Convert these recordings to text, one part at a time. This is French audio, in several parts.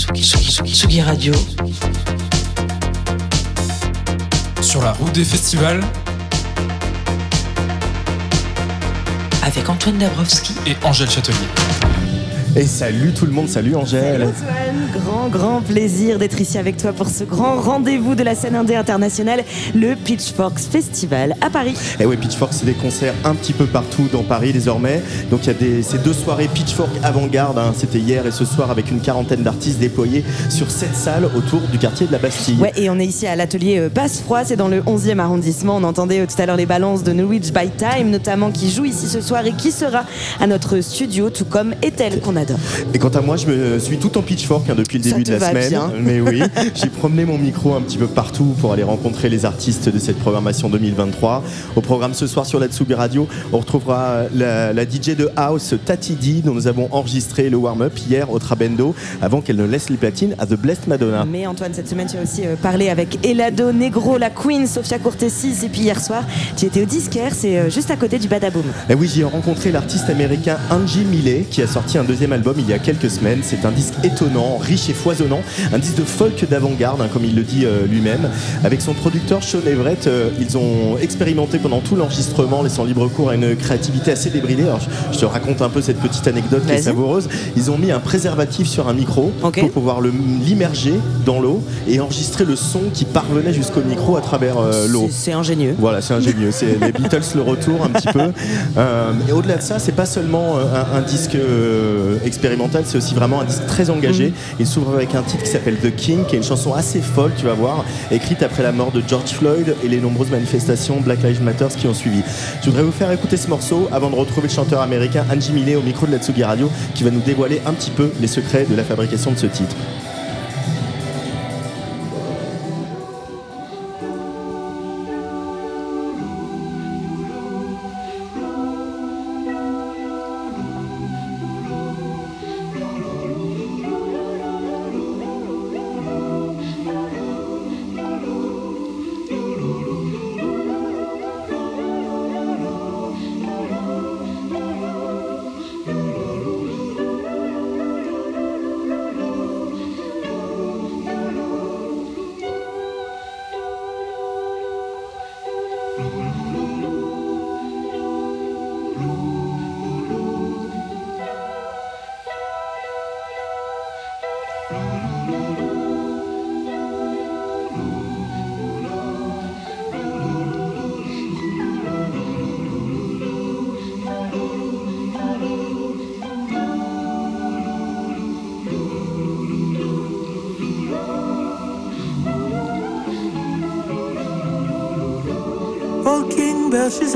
Tsugi, Radio. Sur la route des festivals. Avec Antoine Dabrowski et Angèle Châtelier. Et salut tout le monde, salut Angèle. Salut grand grand plaisir d'être ici avec toi pour ce grand rendez-vous de la scène indé internationale, le Pitchforks Festival à Paris. Et oui, Pitchforks c'est des concerts un petit peu partout dans Paris désormais. Donc il y a des, ces deux soirées Pitchfork avant-garde, hein. c'était hier et ce soir avec une quarantaine d'artistes déployés sur sept salles autour du quartier de la Bastille. Ouais, et on est ici à l'atelier euh, Passe Froid, c'est dans le 11e arrondissement. On entendait euh, tout à l'heure les balances de Norwich by Time notamment qui joue ici ce soir et qui sera à notre studio, tout comme Ethel qu'on a et quant à moi, je me suis tout en pitchfork hein, depuis le début de la semaine. Mais oui, j'ai promené mon micro un petit peu partout pour aller rencontrer les artistes de cette programmation 2023. Au programme ce soir sur la Tsugi Radio, on retrouvera la, DJ de House Tati D, dont nous avons enregistré le warm-up hier au Trabendo, avant qu'elle ne laisse les platines à The Blessed Madonna. Mais Antoine, cette semaine, tu as aussi euh, parlé avec Elado, Negro, la Queen, Sofia Cortesis, et puis hier soir, tu étais au Disquaire, c'est euh, juste à côté du Badaboom. Et eh oui, j'ai rencontré l'artiste américain Angie Millet, qui a sorti un deuxième album il y a quelques semaines. C'est un disque étonnant, riche et foisonnant, un disque de folk d'avant-garde, hein, comme il le dit euh, lui-même. Avec son producteur Sean Everett, euh, ils ont expérimenté pendant tout l'enregistrement, laissant libre cours à une créativité assez débridée. Alors, je, te raconte un peu cette petite anecdote qui est savoureuse. Ils ont mis un préservatif sur un micro pour pouvoir l'immerger dans l'eau et enregistrer le son qui parvenait jusqu'au micro à travers euh, l'eau. C'est ingénieux. Voilà, c'est ingénieux. C'est les Beatles le retour un petit peu. et au-delà de ça, c'est pas seulement un, un disque expérimental, c'est aussi vraiment un disque très engagé. Mhm. Il s'ouvre avec un titre qui s'appelle The King, qui est une chanson assez folle, tu vas voir, écrite après la mort de George Floyd et les nombreuses manifestations Black Lives Matter qui ont suivi. Je voudrais vous faire écouter ce morceau avant de retrouver le chanteur américain Angie Millet au micro de la Tsugi Radio, qui va nous dévoiler un petit peu les secrets de la fabrication de ce titre.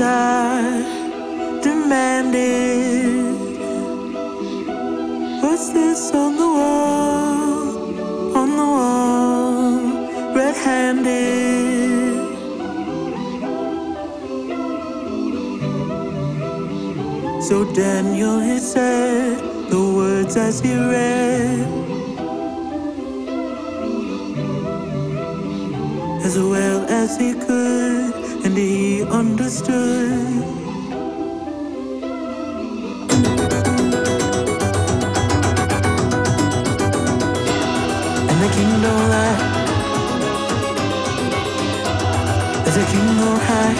I demanded. What's this on the wall? On the wall, red handed. So Daniel, he said the words as he read. As well as he could and understood. And the king don't lie. There's a king high,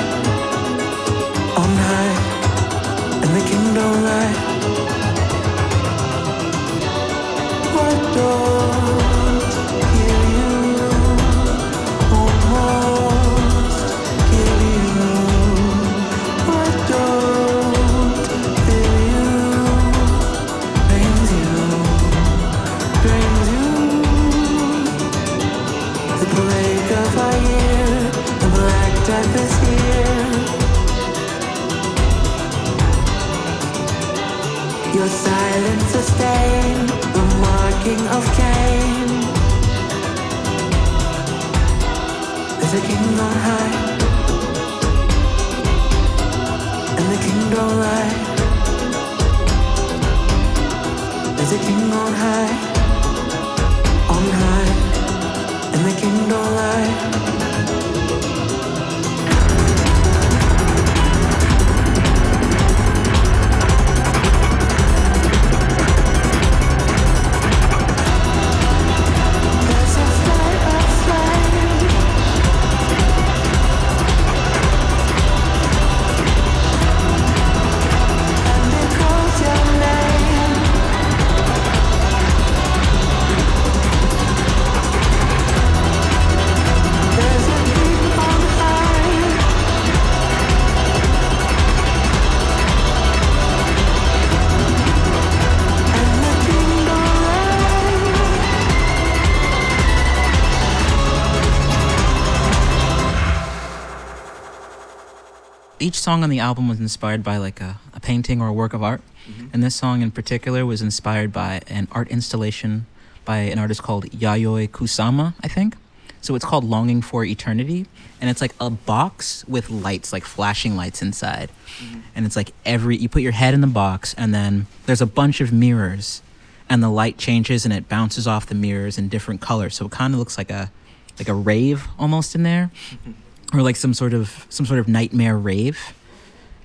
song on the album was inspired by like a, a painting or a work of art. Mm-hmm. And this song in particular was inspired by an art installation by an artist called Yayoi Kusama, I think. So it's called Longing for Eternity. And it's like a box with lights, like flashing lights inside. Mm-hmm. And it's like every, you put your head in the box, and then there's a bunch of mirrors, and the light changes and it bounces off the mirrors in different colors. So it kind of looks like a, like a rave almost in there, or like some sort of, some sort of nightmare rave.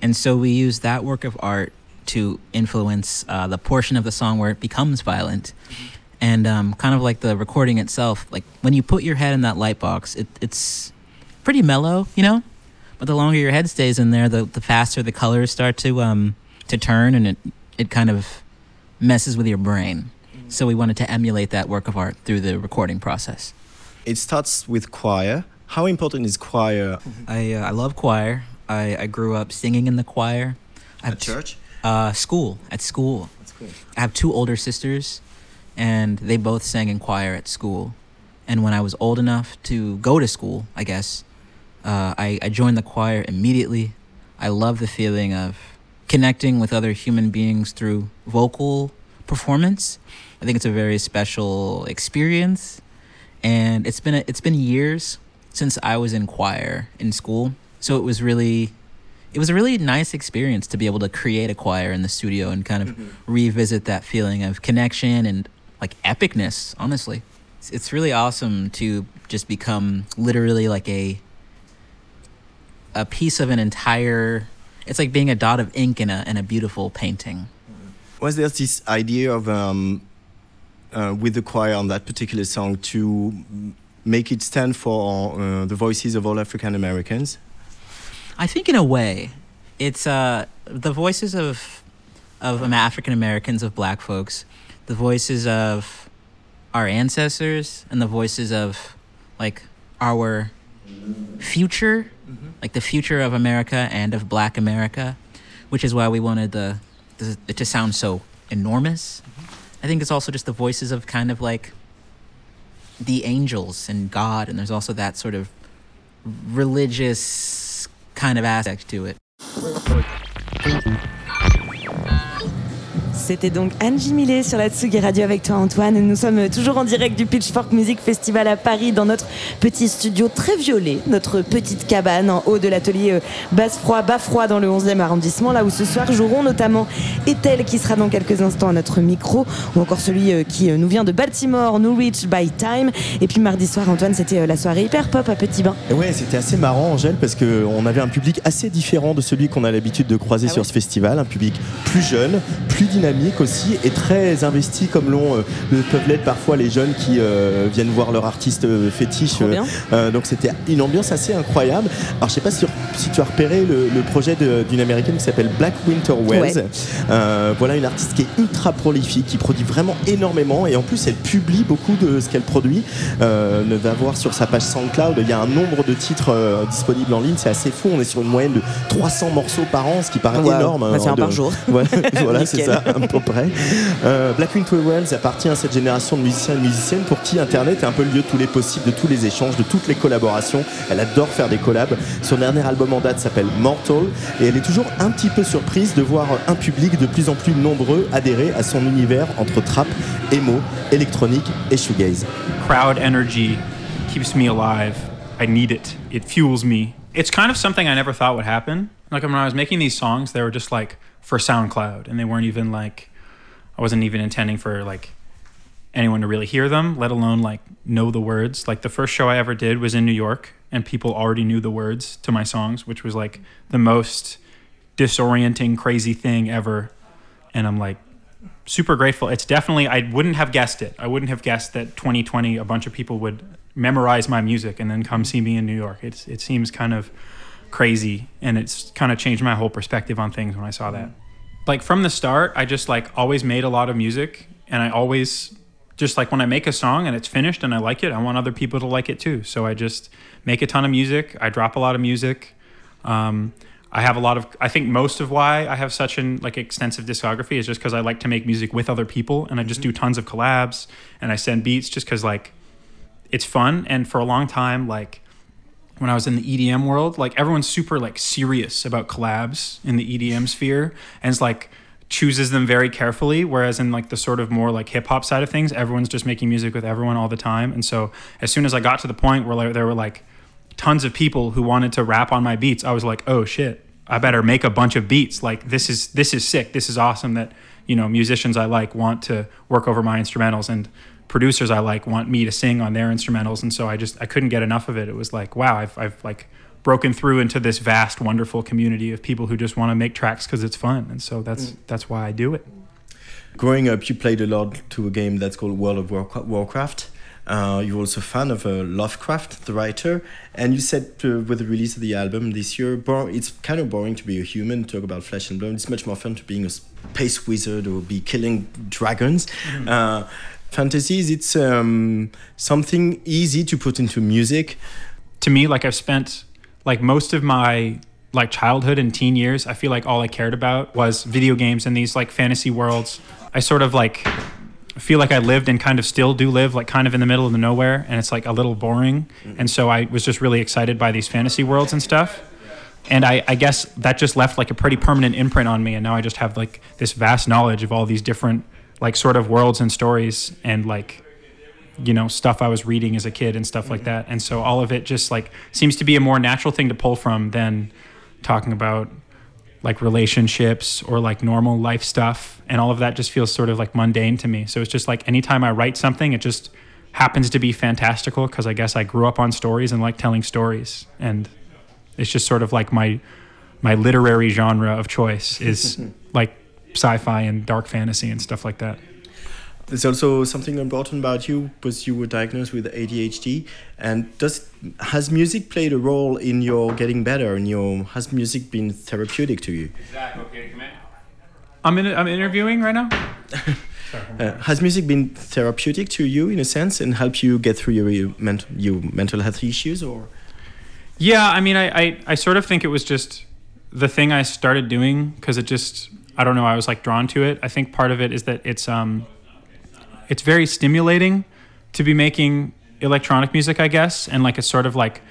And so we use that work of art to influence uh, the portion of the song where it becomes violent. And um, kind of like the recording itself, like when you put your head in that light box, it, it's pretty mellow, you know? But the longer your head stays in there, the, the faster the colors start to um, to turn and it, it kind of messes with your brain. So we wanted to emulate that work of art through the recording process. It starts with choir. How important is choir? I, uh, I love choir. I, I grew up singing in the choir. I have At church? Uh, school. At school. That's cool. I have two older sisters, and they both sang in choir at school. And when I was old enough to go to school, I guess, uh, I, I joined the choir immediately. I love the feeling of connecting with other human beings through vocal performance. I think it's a very special experience, and it's been a, it's been years since I was in choir in school. So it was really it was a really nice experience to be able to create a choir in the studio and kind of revisit that feeling of connection and like epicness honestly. It's, it's really awesome to just become literally like a a piece of an entire it's like being a dot of ink in a in a beautiful painting. Was there this idea of, um, uh, with the choir on that particular song, to make it stand for uh, the voices of all African Americans? I think in a way, it's uh, the voices of of African Americans, of Black folks, the voices of our ancestors, and the voices of like our future, like the future of America and of Black America, which is why we wanted the, the it to sound so enormous. I think it's also just the voices of kind of like the angels and God, and there's also that sort of religious kind of aspect to it. C'était donc Angie Millet sur la Tsugi Radio avec toi Antoine. Nous sommes toujours en direct du Pitchfork Music Festival à Paris dans notre petit studio très violet, notre petite cabane en haut de l'atelier euh, Basse Froid, Bas Froid dans le 11e arrondissement, là où ce soir joueront notamment Ethel qui sera dans quelques instants à notre micro, ou encore celui euh, qui euh, nous vient de Baltimore, New Reach by Time. Et puis mardi soir, Antoine, c'était la soirée hyper pop à Petit Bain. Ouais, c'était assez marrant, Angèle, parce qu'on avait un public assez différent de celui qu'on a l'habitude de croiser Ah sur ce festival. Un public plus jeune, plus dynamique aussi, et très investi, comme l'ont euh, le peuvent l'être parfois les jeunes qui euh, viennent voir leur artiste euh, fétiche. Euh, donc c'était une ambiance assez incroyable. Alors je sais pas si, si tu as repéré le, le projet d'une américaine qui s'appelle Black Winter Wells. Ouais. Voilà une artiste qui est ultra prolifique, qui produit vraiment énormément et en plus elle publie beaucoup de ce qu'elle produit. Ne va voir sur sa page SoundCloud, il y a un nombre de titres disponibles en ligne, c'est assez fou. On est sur une moyenne de 300 morceaux par an, ce qui paraît Wow. énorme. Bah, c'est hein, un de- par jour. Ouais, voilà, c'est ça, à peu. Euh, Black Winter Wells appartient à cette génération de musiciens et musiciennes pour qui Internet est un peu le lieu de tous les possibles, de tous les échanges, de toutes les collaborations. Elle adore faire des collabs. Son dernier album en date s'appelle Mortal et elle est toujours un petit peu surprise de voir un public de plus en plus nombreux adhérer à son univers entre trap, emo, électronique et shoegaze. crowd energy keeps me alive. I need it. It fuels me. It's kind of something I never thought would happen. Like when I was making these songs, they were just like for SoundCloud and they weren't even like I wasn't even intending for like anyone to really hear them, let alone like know the words. Like the first show I ever did was in New York and people already knew the words to my songs, which was like the most disorienting crazy thing ever. And I'm like super grateful. It's definitely I wouldn't have guessed it. I wouldn't have guessed that 2020 a bunch of people would memorize my music and then come see me in New York. It's it seems kind of crazy and it's kind of changed my whole perspective on things when I saw that. Like from the start, I just like always made a lot of music and I always just like when I make a song and it's finished and I like it, I want other people to like it too. So I just make a ton of music. I drop a lot of music. Um, I have a lot of. I think most of why I have such an like extensive discography is just because I like to make music with other people, and I just do tons of collabs, and I send beats just because like it's fun. And for a long time, like when I was in the EDM world, like everyone's super like serious about collabs in the EDM sphere and it's like chooses them very carefully whereas in like the sort of more like hip hop side of things, everyone's just making music with everyone all the time. And so as soon as I got to the point where like, there were like tons of people who wanted to rap on my beats, I was like, "Oh shit, I better make a bunch of beats. Like this is this is sick. This is awesome that, you know, musicians I like want to work over my instrumentals and producers I like want me to sing on their instrumentals, and so I just I couldn't get enough of it. It was like, wow, I've I've like broken through into this vast, wonderful community of people who just want to make tracks because it's fun, and so that's that's why I do it. Growing up, you played a lot to a game that's called World of Warcraft. Uh, you're also a fan of uh, Lovecraft, the writer, and you said uh, with the release of the album this year, it's kind of boring to be a human, talk about flesh and blood. It's much more fun to being a space wizard or be killing dragons. Uh, fantasies, it's um, something easy to put into music. to me like i've spent like most of my like childhood and teen years i feel like all i cared about was video games and these like fantasy worlds. I sort of like feel like i lived and kind of still do live like kind of in the middle of the nowhere and it's like a little boring. And so i was just really excited by these fantasy worlds and stuff. And I, I guess that just left like a pretty permanent imprint on me and now i just have like this vast knowledge of all these different like sort of worlds and stories and like you know stuff I was reading as a kid and stuff like mm-hmm. that. And so all of it just like seems to be a more natural thing to pull from than talking about like relationships or like normal life stuff. And all of that just feels sort of like mundane to me. So it's just like anytime I write something, it just happens to be fantastical because I guess I grew up on stories and like telling stories. And it's just sort of like my my literary genre of choice is like sci-fi and dark fantasy and stuff like that. There's also something important about you because you were diagnosed with ADHD. And does has music played a role in your getting better? And your has music been therapeutic to you? I'm in I'm interviewing right now. Uh, has music been therapeutic to you in a sense and help you get through your your, ment- your mental health issues? Or Yeah, I mean, I, I, I sort of think it was just the thing I started doing because it just, I don't know, I was like drawn to it. I think part of it is that it's, um, it's very stimulating to be making electronic music, I guess, and like it sort of like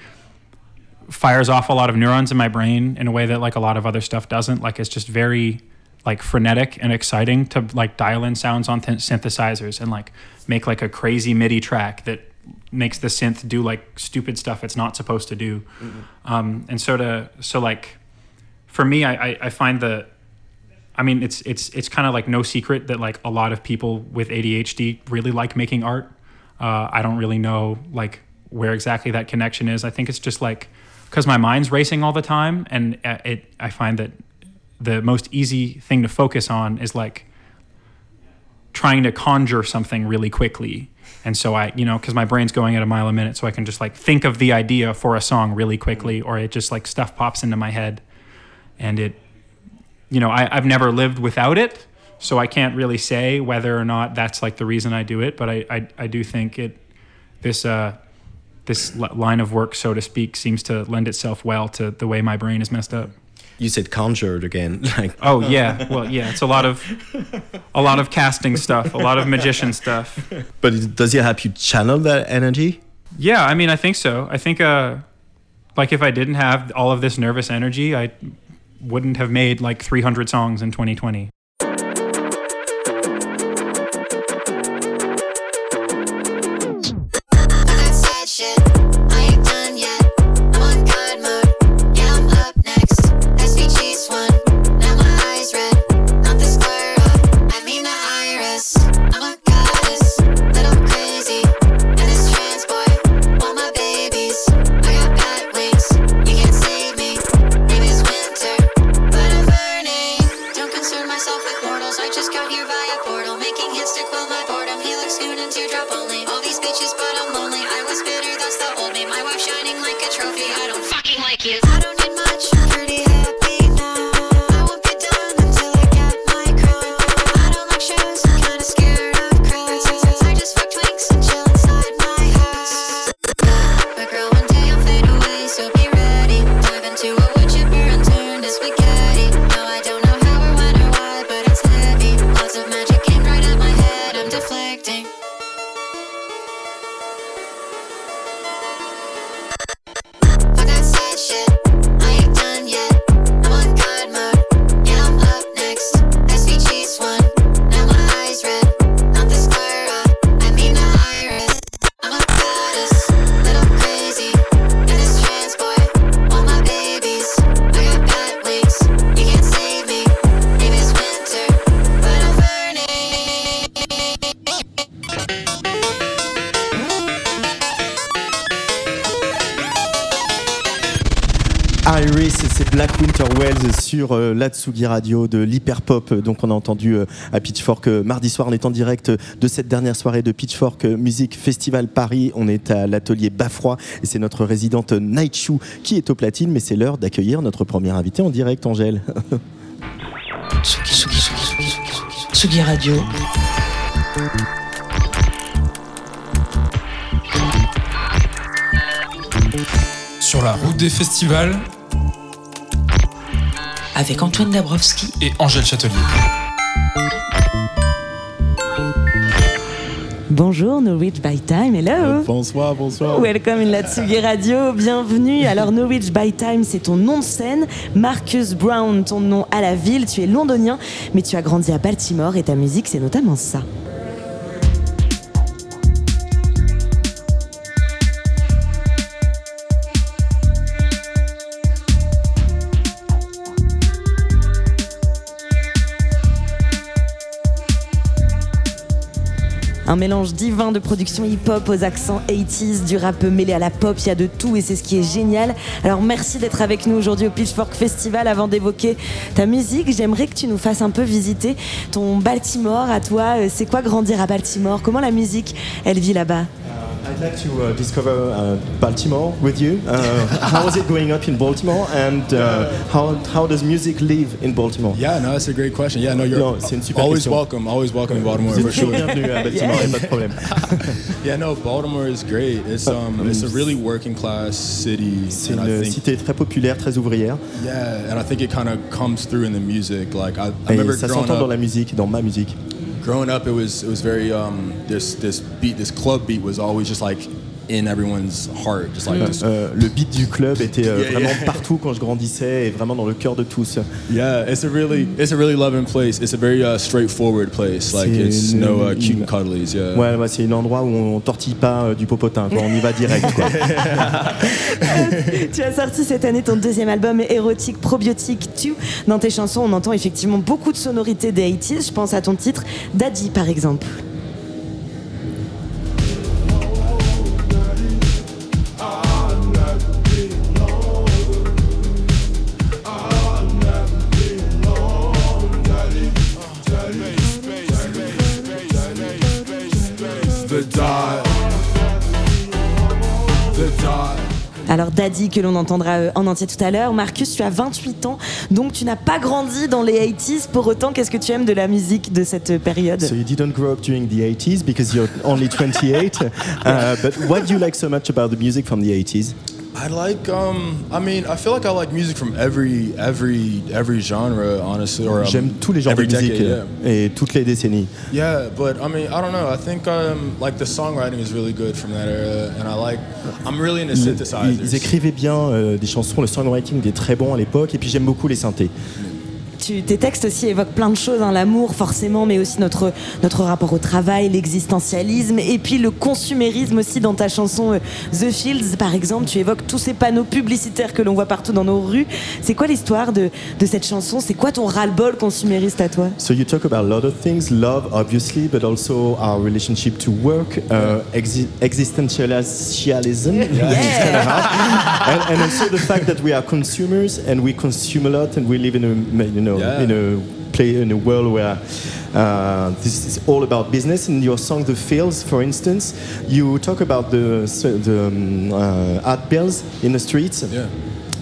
fires off a lot of neurons in my brain in a way that like a lot of other stuff doesn't. Like it's just very like frenetic and exciting to like dial in sounds on th- synthesizers and like make like a crazy MIDI track that makes the synth do like stupid stuff it's not supposed to do. Um, and so to so like for me, I, I, I find the I mean, it's it's it's kind of like no secret that like a lot of people with ADHD really like making art. Uh, I don't really know like where exactly that connection is. I think it's just like because my mind's racing all the time, and uh, it I find that the most easy thing to focus on is like trying to conjure something really quickly. And so I, you know, because my brain's going at a mile a minute, so I can just like think of the idea for a song really quickly, or it just like stuff pops into my head, and it you know, I, I've never lived without it, so I can't really say whether or not that's like the reason I do it. But I, I, I do think it, this, uh, this line of work, so to speak, seems to lend itself well to the way my brain is messed up. you said conjured again, like Oh yeah, well yeah, it's a lot of, a lot of casting stuff, a lot of magician stuff. but does it help you channel that energy? Yeah, I mean, I think so. I think, uh, like if I didn't have all of this nervous energy, I wouldn't have made like 300 songs in 2020. Sur euh, la Tsugi Radio de l'hyperpop. Donc on a entendu euh, à Pitchfork euh, mardi soir. On est en direct de cette dernière soirée de Pitchfork euh, Music Festival Paris. On est à l'atelier Bafroy et c'est notre résidente Night Shoe qui est au platine. Mais c'est l'heure d'accueillir notre première invitée en direct, Angèle. Tsugi, Tsugi, Tsugi, Tsugi, Tsugi, Tsugi Radio. Sur la route des festivals Avec Antoine Dabrowski et Angèle Châtelier. Bonjour, Norwich by Time, hello bonsoir, bonsoir. Welcome in la Tsugi Radio, bienvenue. Alors Norwich by Time, c'est ton nom de scène. Marcus Brown, ton nom à la ville. Tu es londonien, mais tu as grandi à Baltimore et ta musique, c'est notamment ça. Un mélange divin de production hip-hop aux accents 80s, du rap mêlé à la pop, il y a de tout et c'est ce qui est génial. Alors merci d'être avec nous aujourd'hui au Pitchfork Festival. Avant d'évoquer ta musique, j'aimerais que tu nous fasses un peu visiter ton Baltimore à toi. Euh, C'est quoi grandir à Baltimore? Comment la musique, elle vit là-bas? I'd like to uh, discover uh, Baltimore with you. Uh, how is it growing up in Baltimore and uh, how, how does music live in Baltimore Yeah, no, that's a great question. Yeah, no, you're No, always question. welcome. Always welcome in Baltimore for sure. bienvenue à Baltimore, y a pas de problème. Yeah, no, Baltimore is great. It's um, it's a really working class city, C'est une think cité très populaire, très ouvrière. yeah, and I think it kind of comes through in the music. Like I, I Et remember ça growing s'entend dans la musique, dans ma musique. Growing up, it was it was very um, this this beat, this club beat was always just like in everyone's heart, just like this. Euh, le beat du club était euh, Yeah, vraiment yeah. partout quand je grandissais et vraiment dans le cœur de tous. Yeah, it's a really it's a really loving place. It's a very uh, straightforward place. Like C'est it's une- no uh, cute une- and cuddlies. Yeah. Ouais, ouais, c'est un endroit où on tortille pas euh, du popotin, quoi. on y va direct. Quoi. Tu as sorti cette année ton deuxième album érotique Probiotique 2. Dans tes chansons, on entend effectivement beaucoup de sonorités des 80s. Je pense à ton titre Daddy par exemple. Alors Daddy que l'on entendra euh, en entier tout à l'heure. Marcus, tu as 28 ans, donc tu n'as pas grandi dans les 80s. Pour autant, qu'est-ce que tu aimes de la musique de cette euh, période? So you didn't grow up during the 80s because you're only 28. Uh, but what do you like so much about the music from the 80s? I like um I mean I feel like I like music from every every every genre honestly or um, J'aime tous les genres de musique decade, euh, yeah. et toutes les décennies. Yeah, but I mean I don't know. I think um like the songwriting is really good from that era and I like I'm really into Ils, synthesizers. ils écrivaient bien euh, des chansons, le songwriting était très bon à l'époque et puis j'aime beaucoup les synthés. Tu- tes textes aussi évoquent plein de choses, hein, l'amour forcément, mais aussi notre, notre rapport au travail, l'existentialisme, et puis le consumérisme aussi dans ta chanson euh, The Fields, par exemple. Tu évoques tous ces panneaux publicitaires que l'on voit partout dans nos rues. C'est quoi l'histoire de, de cette chanson? C'est quoi ton ras-le-bol consumériste à toi? So you talk about a lot of things, love obviously, but also our relationship to work, uh, exi- existentialism, and, and also the fact that we are consumers and we consume a lot and we live in a you know Yeah. in a play in a world where uh, this is all about business. In your song "The Fields," for instance, you talk about the the um, uh, art bills in the streets. Yeah.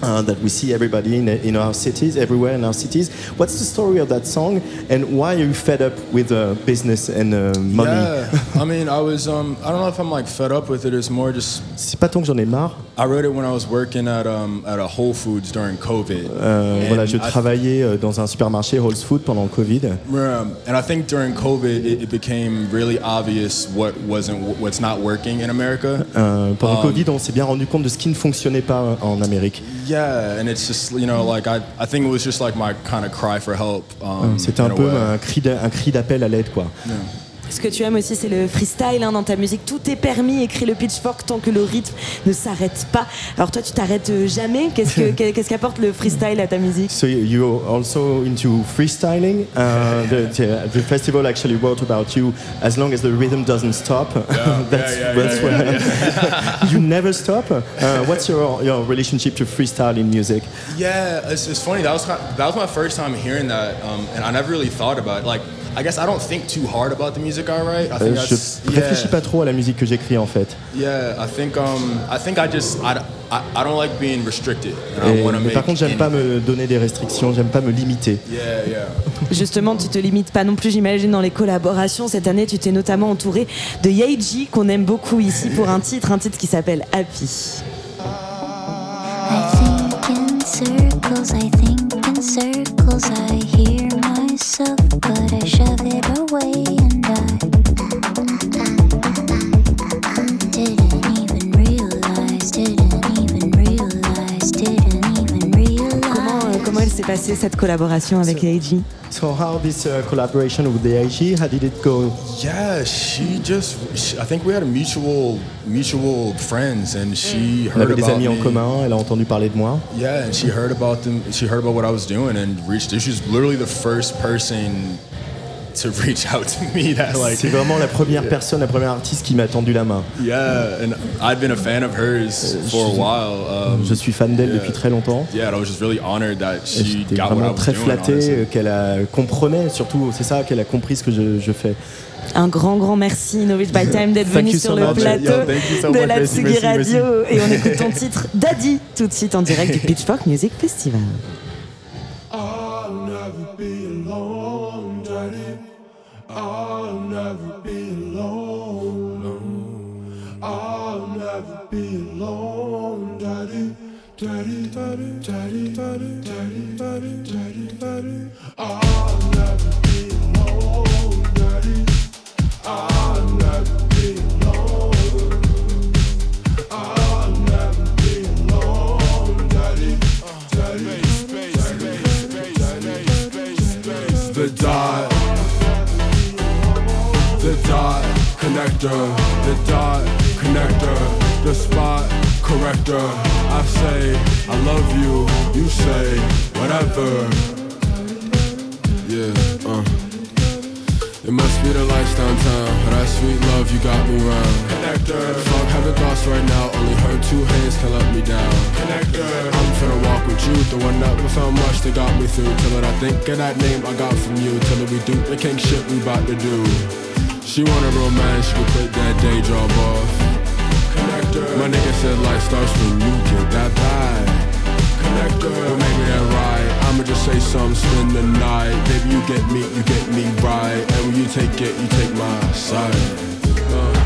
Uh, that we see everybody in, in our cities, everywhere in our cities. What's the story of that song, and why are you fed up with uh, business and uh, money? Yeah, I mean, I was, um, I don't know if I'm like fed up with it. It's more just, C'est pas tant que j'en ai marre. I wrote it when I was working at, um, at a Whole Foods during COVID. Euh, voilà, je I- travaillais euh, dans un supermarché Whole Food pendant le Covid. Um, and I think during COVID, it, it became really obvious what wasn't, what's not working in America. Euh, pendant le Um, Covid, on s'est bien rendu compte de ce qui ne fonctionnait pas en Amérique. Yeah, and it's just, you know, like I, I think it was just like my kind of cry for help. Um, C'était un peu un cri d'a- un cri d'appel à l'aide, quoi. Ce que tu aimes aussi, c'est le freestyle hein, dans ta musique. Tout est permis, écrit le pitchfork tant que le rythme ne s'arrête pas. Alors toi, tu t'arrêtes jamais. Qu'est-ce que- qu'est-ce qu'apporte le freestyle à ta musique So you're also into freestyling. Uh, the, the, the festival actually wrote about you. As long as the rhythm doesn't stop, that's, yeah, that's yeah, what you never stop. Uh, what's your your relationship to freestyle in music? Yeah, it's, it's funny. That was kind that was my first time hearing that, um, and I never really thought about it. Like, I guess I don't think too hard about the music I write. I Euh, think je réfléchis yeah, pas trop à la musique que j'écris en fait. yeah. I think um, I think I just I, I, I don't like being restricted. And Et- mais par contre, j'aime pas me donner des restrictions, j'aime pas me limiter. Yeah, yeah. Justement, tu te limites pas non plus, j'imagine, dans les collaborations. Cette année, tu t'es notamment entouré de Yeji, qu'on aime beaucoup ici pour un titre, un titre qui s'appelle Happy. I think in circles, I think in circles. I hear myself, but I shove it away and I s'est passée cette collaboration avec Yeji So how this uh, collaboration with the AG, how did it go? Yeah, she just. She, I think we had a mutual mutual friends, and she On heard avait des about amis en me. commun, elle a entendu parler de moi. Yeah, and she heard about them. She heard about what I was doing, and reached. She was literally the first person to reach out to me. That like. C'est vraiment la première personne, la première artiste qui m'a tendu la main. Yeah, and I'd been a fan of hers for a je- while. Um, Je suis fan d'elle yeah. depuis très longtemps. Yeah, and I was just really honored that she got what I vraiment was très doing. flatté euh, qu'elle a comprenait surtout, c'est ça, qu'elle a compris ce que je, je fais. Un grand, grand merci, Novich by Time, d'être venu sur so le much. plateau Yeah, so de la Tsugi merci, merci. Radio. Et on écoute ton titre Daddy tout de suite en direct du Pitchfork Music Festival. The dot, connector, the dot connector, the spot corrector. I say I love you, you say whatever. Yeah, uh. It must be the lights downtown, that sweet love you got me round. Connector, fuck having thoughts right now, only her two hands can let me down. Connector, I'm finna walk with you, the one that was so much that got me through. Till it I think of that name I got from you, till it we do the king shit we bout to do. She wanted romance, she could quit that day job off. Connector, my nigga said life starts when you get that bag. Connector, but maybe that right. I'ma just say something, spend the night. Baby, you get me, you get me right. And when you take it, you take my side. Uh,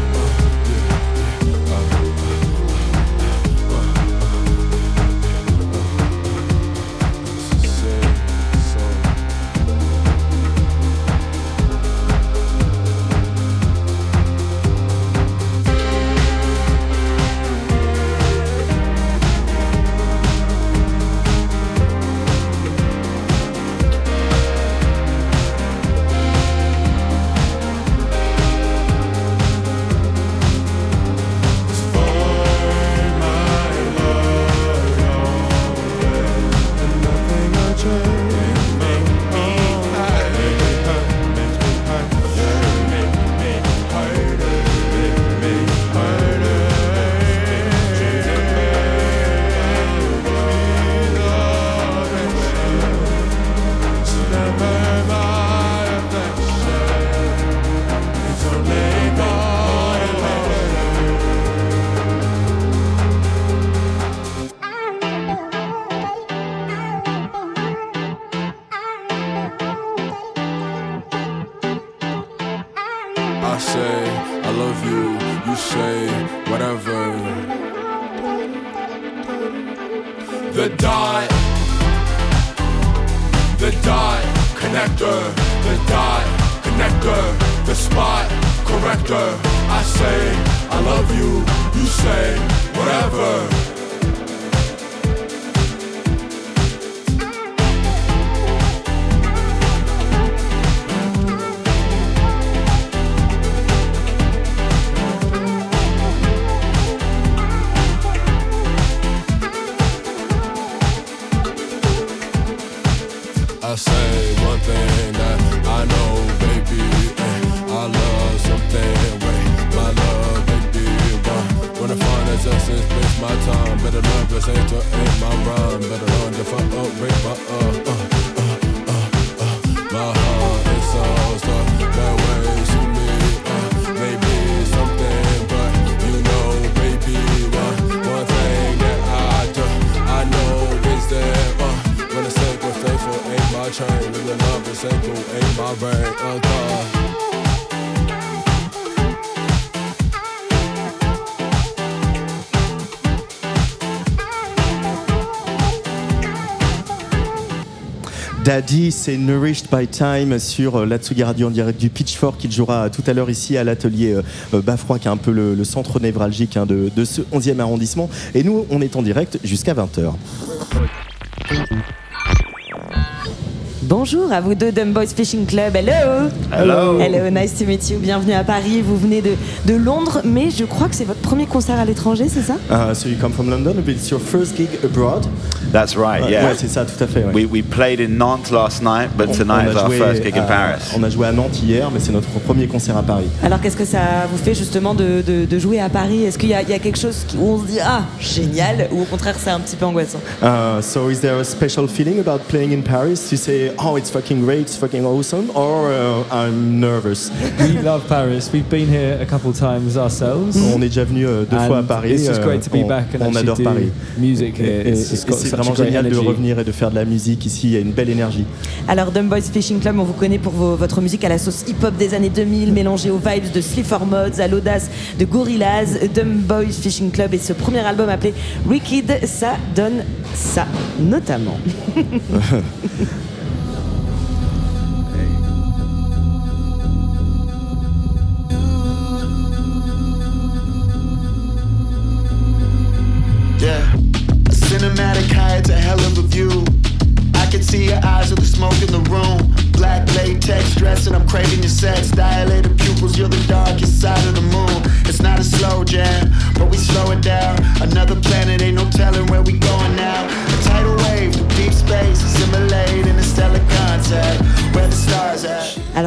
Daddy, c'est Nourished by Time sur euh, l'Atsugi Radio en direct du Pitchfork. Il jouera tout à l'heure ici à l'atelier euh, euh, Bafroy, qui est un peu le, le centre névralgique hein, de, de ce 11e arrondissement. Et nous, on est en direct jusqu'à 20h. Bonjour à vous deux, Dumb Boys Fishing Club. Hello. Hello. Hello, nice to meet you. Bienvenue à Paris. Vous venez de, de Londres, mais je crois que c'est votre premier concert à l'étranger, c'est ça? Uh, so you come from London, but it's your first gig abroad. That's right, yeah. ouais, c'est ça, tout à fait. ouais. We, we played in Nantes last night, but On- tonight on is a our joué first gig in à- Paris. On a joué à Nantes hier, mais c'est notre premier concert à Paris. Alors qu'est-ce que ça vous fait justement de, de- de jouer à Paris? Est-ce qu'il y, y a quelque chose où on se dit ah génial ou au contraire c'est un petit peu angoissant? Uh, so is there a special feeling about playing in Paris? You say, oh, it's fucking great, it's fucking awesome, or uh, I'm nervous? we love Paris. We've been here a couple times ourselves. On est déjà venu euh, deux And fois à Paris. It's just euh, great to be on, back and on adore do Paris. music here. Et, It's, et- vraiment génial de revenir et de faire de la musique ici. Il y a une belle énergie. Alors Dumb Boys Fishing Club, on vous connaît pour vos- votre musique à la sauce hip-hop des années 2000, mélangée aux vibes de Slipper Mods, à l'audace de Gorillaz. Dumb Boys Fishing Club et ce premier album appelé Wicked, ça donne ça, notamment.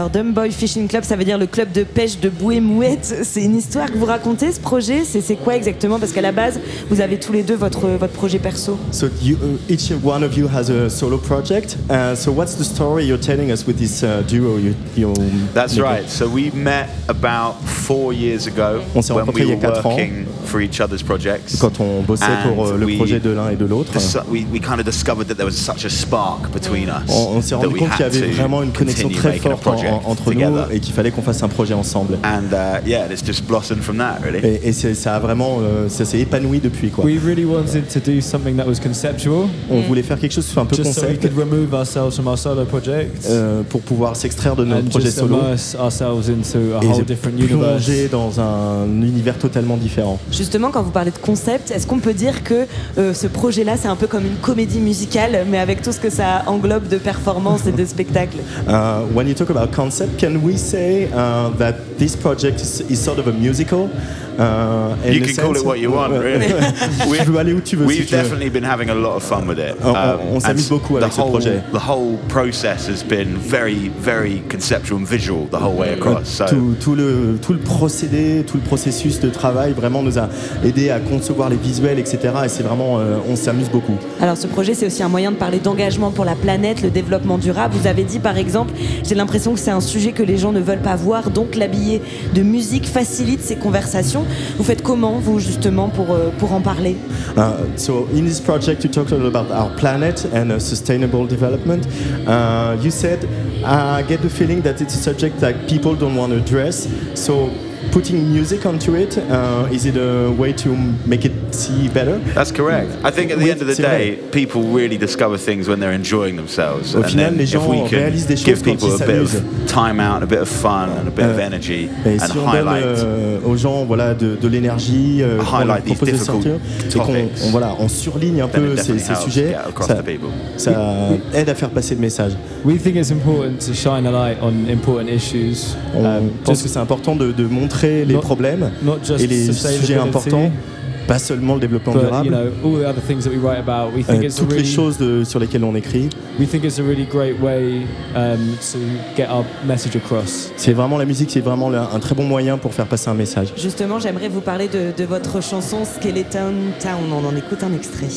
Alors Dumb Boy Fishing Club, ça veut dire le club de pêche de bouée mouette. C'est une histoire que vous racontez, ce projet C'est c'est quoi exactement? Parce qu'à la base, vous avez tous les deux votre, votre projet perso. So you, uh, each one of you has a solo project. Uh, so what's the story you're telling us with this uh, duo? You, you That's right. So we met about four years ago On s'est when rencontrés we il y were a quatre ans. working for each other's projects. Quand on bossait pour euh, le we- projet de l'un et de l'autre. We, we kind of discovered that there was such a spark between us. On, on s'est that rendu we compte qu'il y had avait to vraiment une connexion continue très making a forte en- en- entre nous together. et qu'il fallait qu'on fasse un projet ensemble. And uh, yeah, it's just blossomed from that, really. Et, ça a vraiment, euh, ça s'est épanoui depuis quoi. We really wanted to do something that was conceptual. On voulait faire quelque chose qui soit un peu just so we concept could remove ourselves from our solo project euh, pour pouvoir s'extraire de notre and projet just solo immerse ourselves into a et whole different universe. plonger dans un univers totalement différent. Justement, quand vous parlez de concept, est-ce qu'on peut dire que euh, ce projet-là, c'est un peu comme une comédie musicale, mais avec tout ce que ça englobe de performances et de spectacles? Uh, when you talk about concept, can we say uh, that this project is, is sort of a musical? Uh, You can call it what you want, really. tu veux aller où tu veux. si We've veux. definitely been having a lot of fun with it. On- on- Um, on s'amuse beaucoup the avec ce whole- projet. The whole process has been very, very conceptual and visual the whole way across. So tout, tout le, tout le procédé, tout le processus de travail vraiment nous a aidé à concevoir les visuels, etc. Et c'est vraiment, euh, on s'amuse beaucoup. Alors ce projet, c'est aussi un moyen de parler d'engagement pour la planète, le développement durable. Vous avez dit par exemple, j'ai l'impression que c'est un sujet que les gens ne veulent pas voir, donc l'habiller de musique facilite ces conversations. Vous faites comment, vous, justement, pour, euh, pour en parler Uh, so in this project, you talked a lot about our planet and uh, sustainable development. Uh, you said, I get the feeling that it's a subject that people don't want to address. So putting music onto it, uh, is it a way to make it see better? That's correct. I think at the Oui, end of the day, people really discover things when they're enjoying themselves. Au and final, then les if gens we can réalisent des give choses quand people ils a bit of s'amusent. time out, a bit of fun, and a bit of Euh, energy, Et and si on donne highlight. euh, aux gens voilà, de, de l'énergie, euh, Highlight these difficult sortir, et qu'on topics. on, voilà, on surligne un peu ces, sujets, ça, ça aide à faire passer le message. We think it's important to shine a light on important issues. On um, pense just que c'est important de, de montrer les Not- problèmes not just et les sujets importants. Pas seulement le développement but durable. you know about. Euh, it's a toutes les really choses de- sur lesquelles on écrit. really um, to get our message across. C'est vraiment la musique, c'est vraiment un très bon moyen pour faire passer un message. Justement, j'aimerais vous parler de, de votre chanson Skeleton Town. On en écoute un extrait.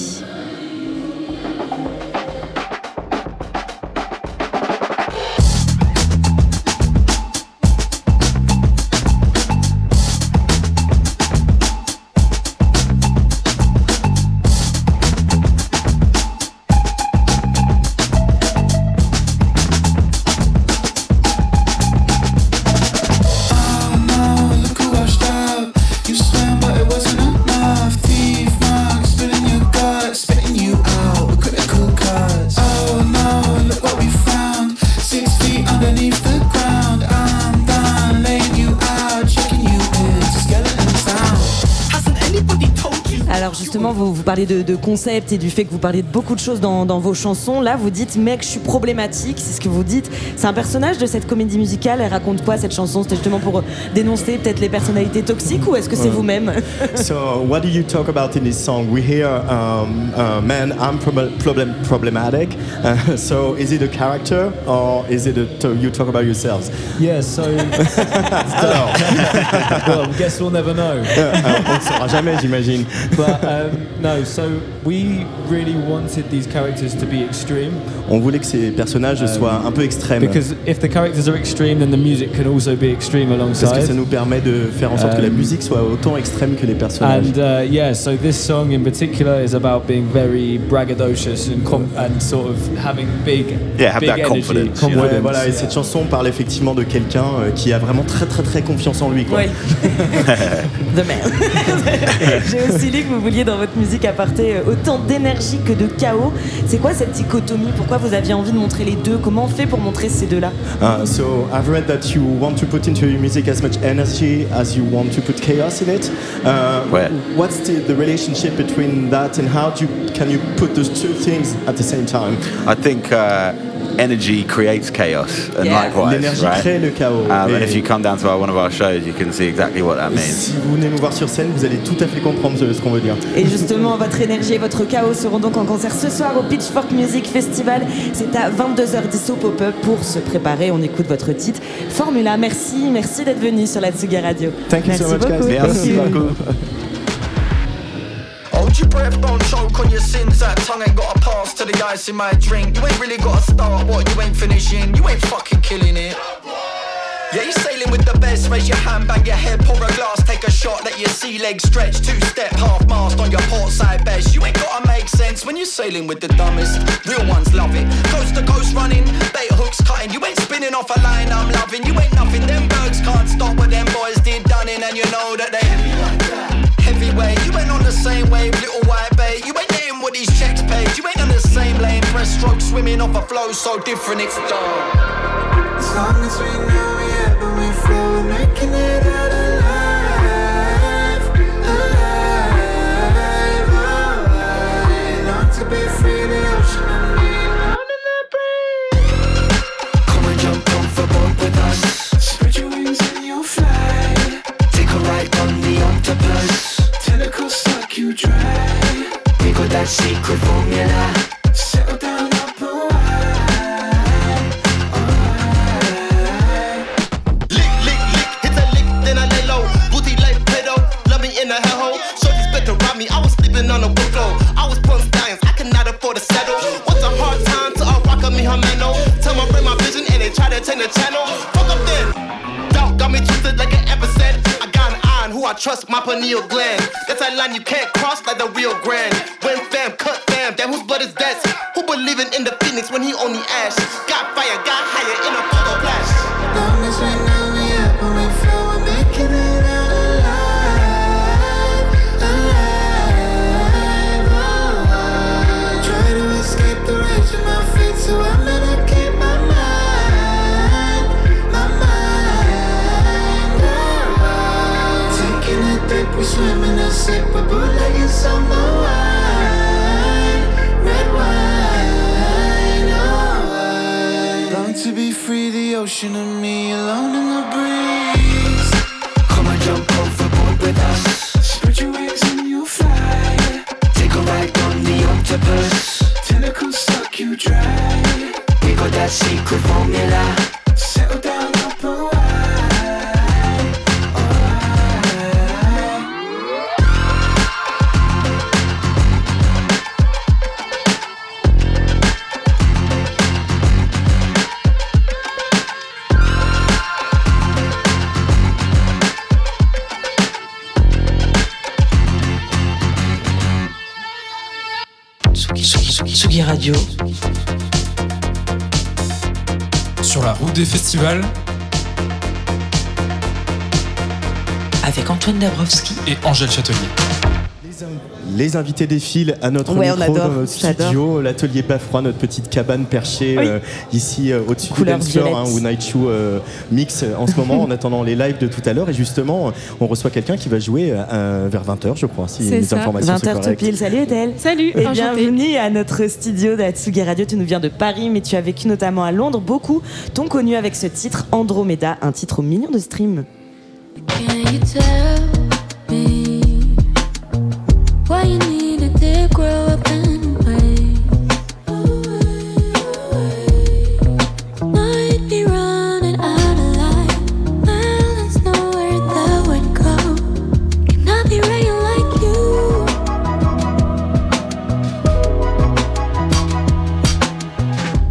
Parlez de, de concept et du fait que vous parlez de beaucoup de choses dans, dans vos chansons. Là, vous dites, mec, je suis problématique, c'est ce que vous dites. C'est un personnage de cette comédie musicale. Elle raconte quoi cette chanson? C'était justement pour dénoncer peut-être les personnalités toxiques ou est-ce que c'est vous-même? So, what do you talk about in this song? We hear, um, uh, man, I'm prob- problem problematic. Uh, so, is it a character or is it a you talk about yourselves? Yeah, so Alors, well, I guess we'll never know. on ne saura jamais, j'imagine. But um, no, so we really wanted these characters to be extreme. On voulait que ces personnages Um, soient un peu extrêmes. Because if the characters are extreme, then the music can also be extreme alongside. Parce que ça nous permet de faire en sorte que la Um, musique soit autant extrême que les personnages. And uh, yeah, so this song in particular is about being very braggadocious and and sort of having big, Yeah, have big that energy, confidence. Ouais, voilà, et cette chanson parle effectivement de quelqu'un euh, qui a vraiment très très très confiance en lui. Quoi. Oui. The man. J'ai aussi lu que vous vouliez dans votre musique apporter euh, autant d'énergie que de chaos. C'est quoi cette dichotomie? Pourquoi vous aviez envie de montrer les deux? Comment on fait pour montrer ces deux-là? Uh, so I've read that you want to put into your music as much energy as you want to put chaos in it. Uh, Ouais. What's the, the relationship between that and how do you, can you put those two things at the same time? I think uh, energy creates chaos, and Yeah. likewise, L'énergie right? crée le chaos. Um, and Et- if you come down to our, one of our shows, you can see exactly what that Et means. Si vous venez nous voir sur scène, vous allez tout à fait comprendre ce, ce qu'on veut dire. Et justement, votre énergie et votre chaos seront donc en concert ce soir au Pitchfork Music Festival. C'est à 22h10 au pop-up pour se préparer. On écoute votre titre Formula. Merci, merci d'être venu sur la Tsugi Radio. Thank you merci so much, beaucoup. guys. Merci beaucoup. Hold your breath, don't choke on your sins. That tongue ain't got a pass to the ice in my drink. You ain't really got a start what you ain't finishing. You ain't fucking killing it. Yeah, you sailing with the best. Raise your hand, bang your head, pour a glass, take a shot, let your sea legs stretch. Two step, half mast on your port side best. You ain't gotta make sense when you're sailing with the dumbest. Real ones love it. Coast to coast running, bait hooks cutting. You ain't spinning off a line I'm loving. You ain't nothing. Them birds can't stop what them boys did done in, and you know that they heavyweight. You ain't on the same wave, little white bait. You ain't getting what these checks paid. You ain't on the same lane, breaststroke swimming off a flow so different. It's dark. As long as we know we have when we flow, making it out Angèle Châtelier. Les invités défilent à notre Ouais, micro adore, dans notre j'adore. studio, l'atelier Bafroid, notre petite cabane perchée Oui. euh, ici euh, au-dessus du dance floor hein, où Night Shoe euh, mix euh, en ce moment en attendant les lives de tout à l'heure. Et justement, on reçoit quelqu'un qui va jouer euh, vers 20h, je crois, si les ça, informations sont 20h tout correctes. pile. Salut Adèle. Salut, Et enchantée. bienvenue à notre studio de la Tsugi Radio. Tu nous viens de Paris, mais tu as vécu notamment à Londres. Beaucoup t'ont connu avec ce titre Andromeda, un titre aux millions de streams.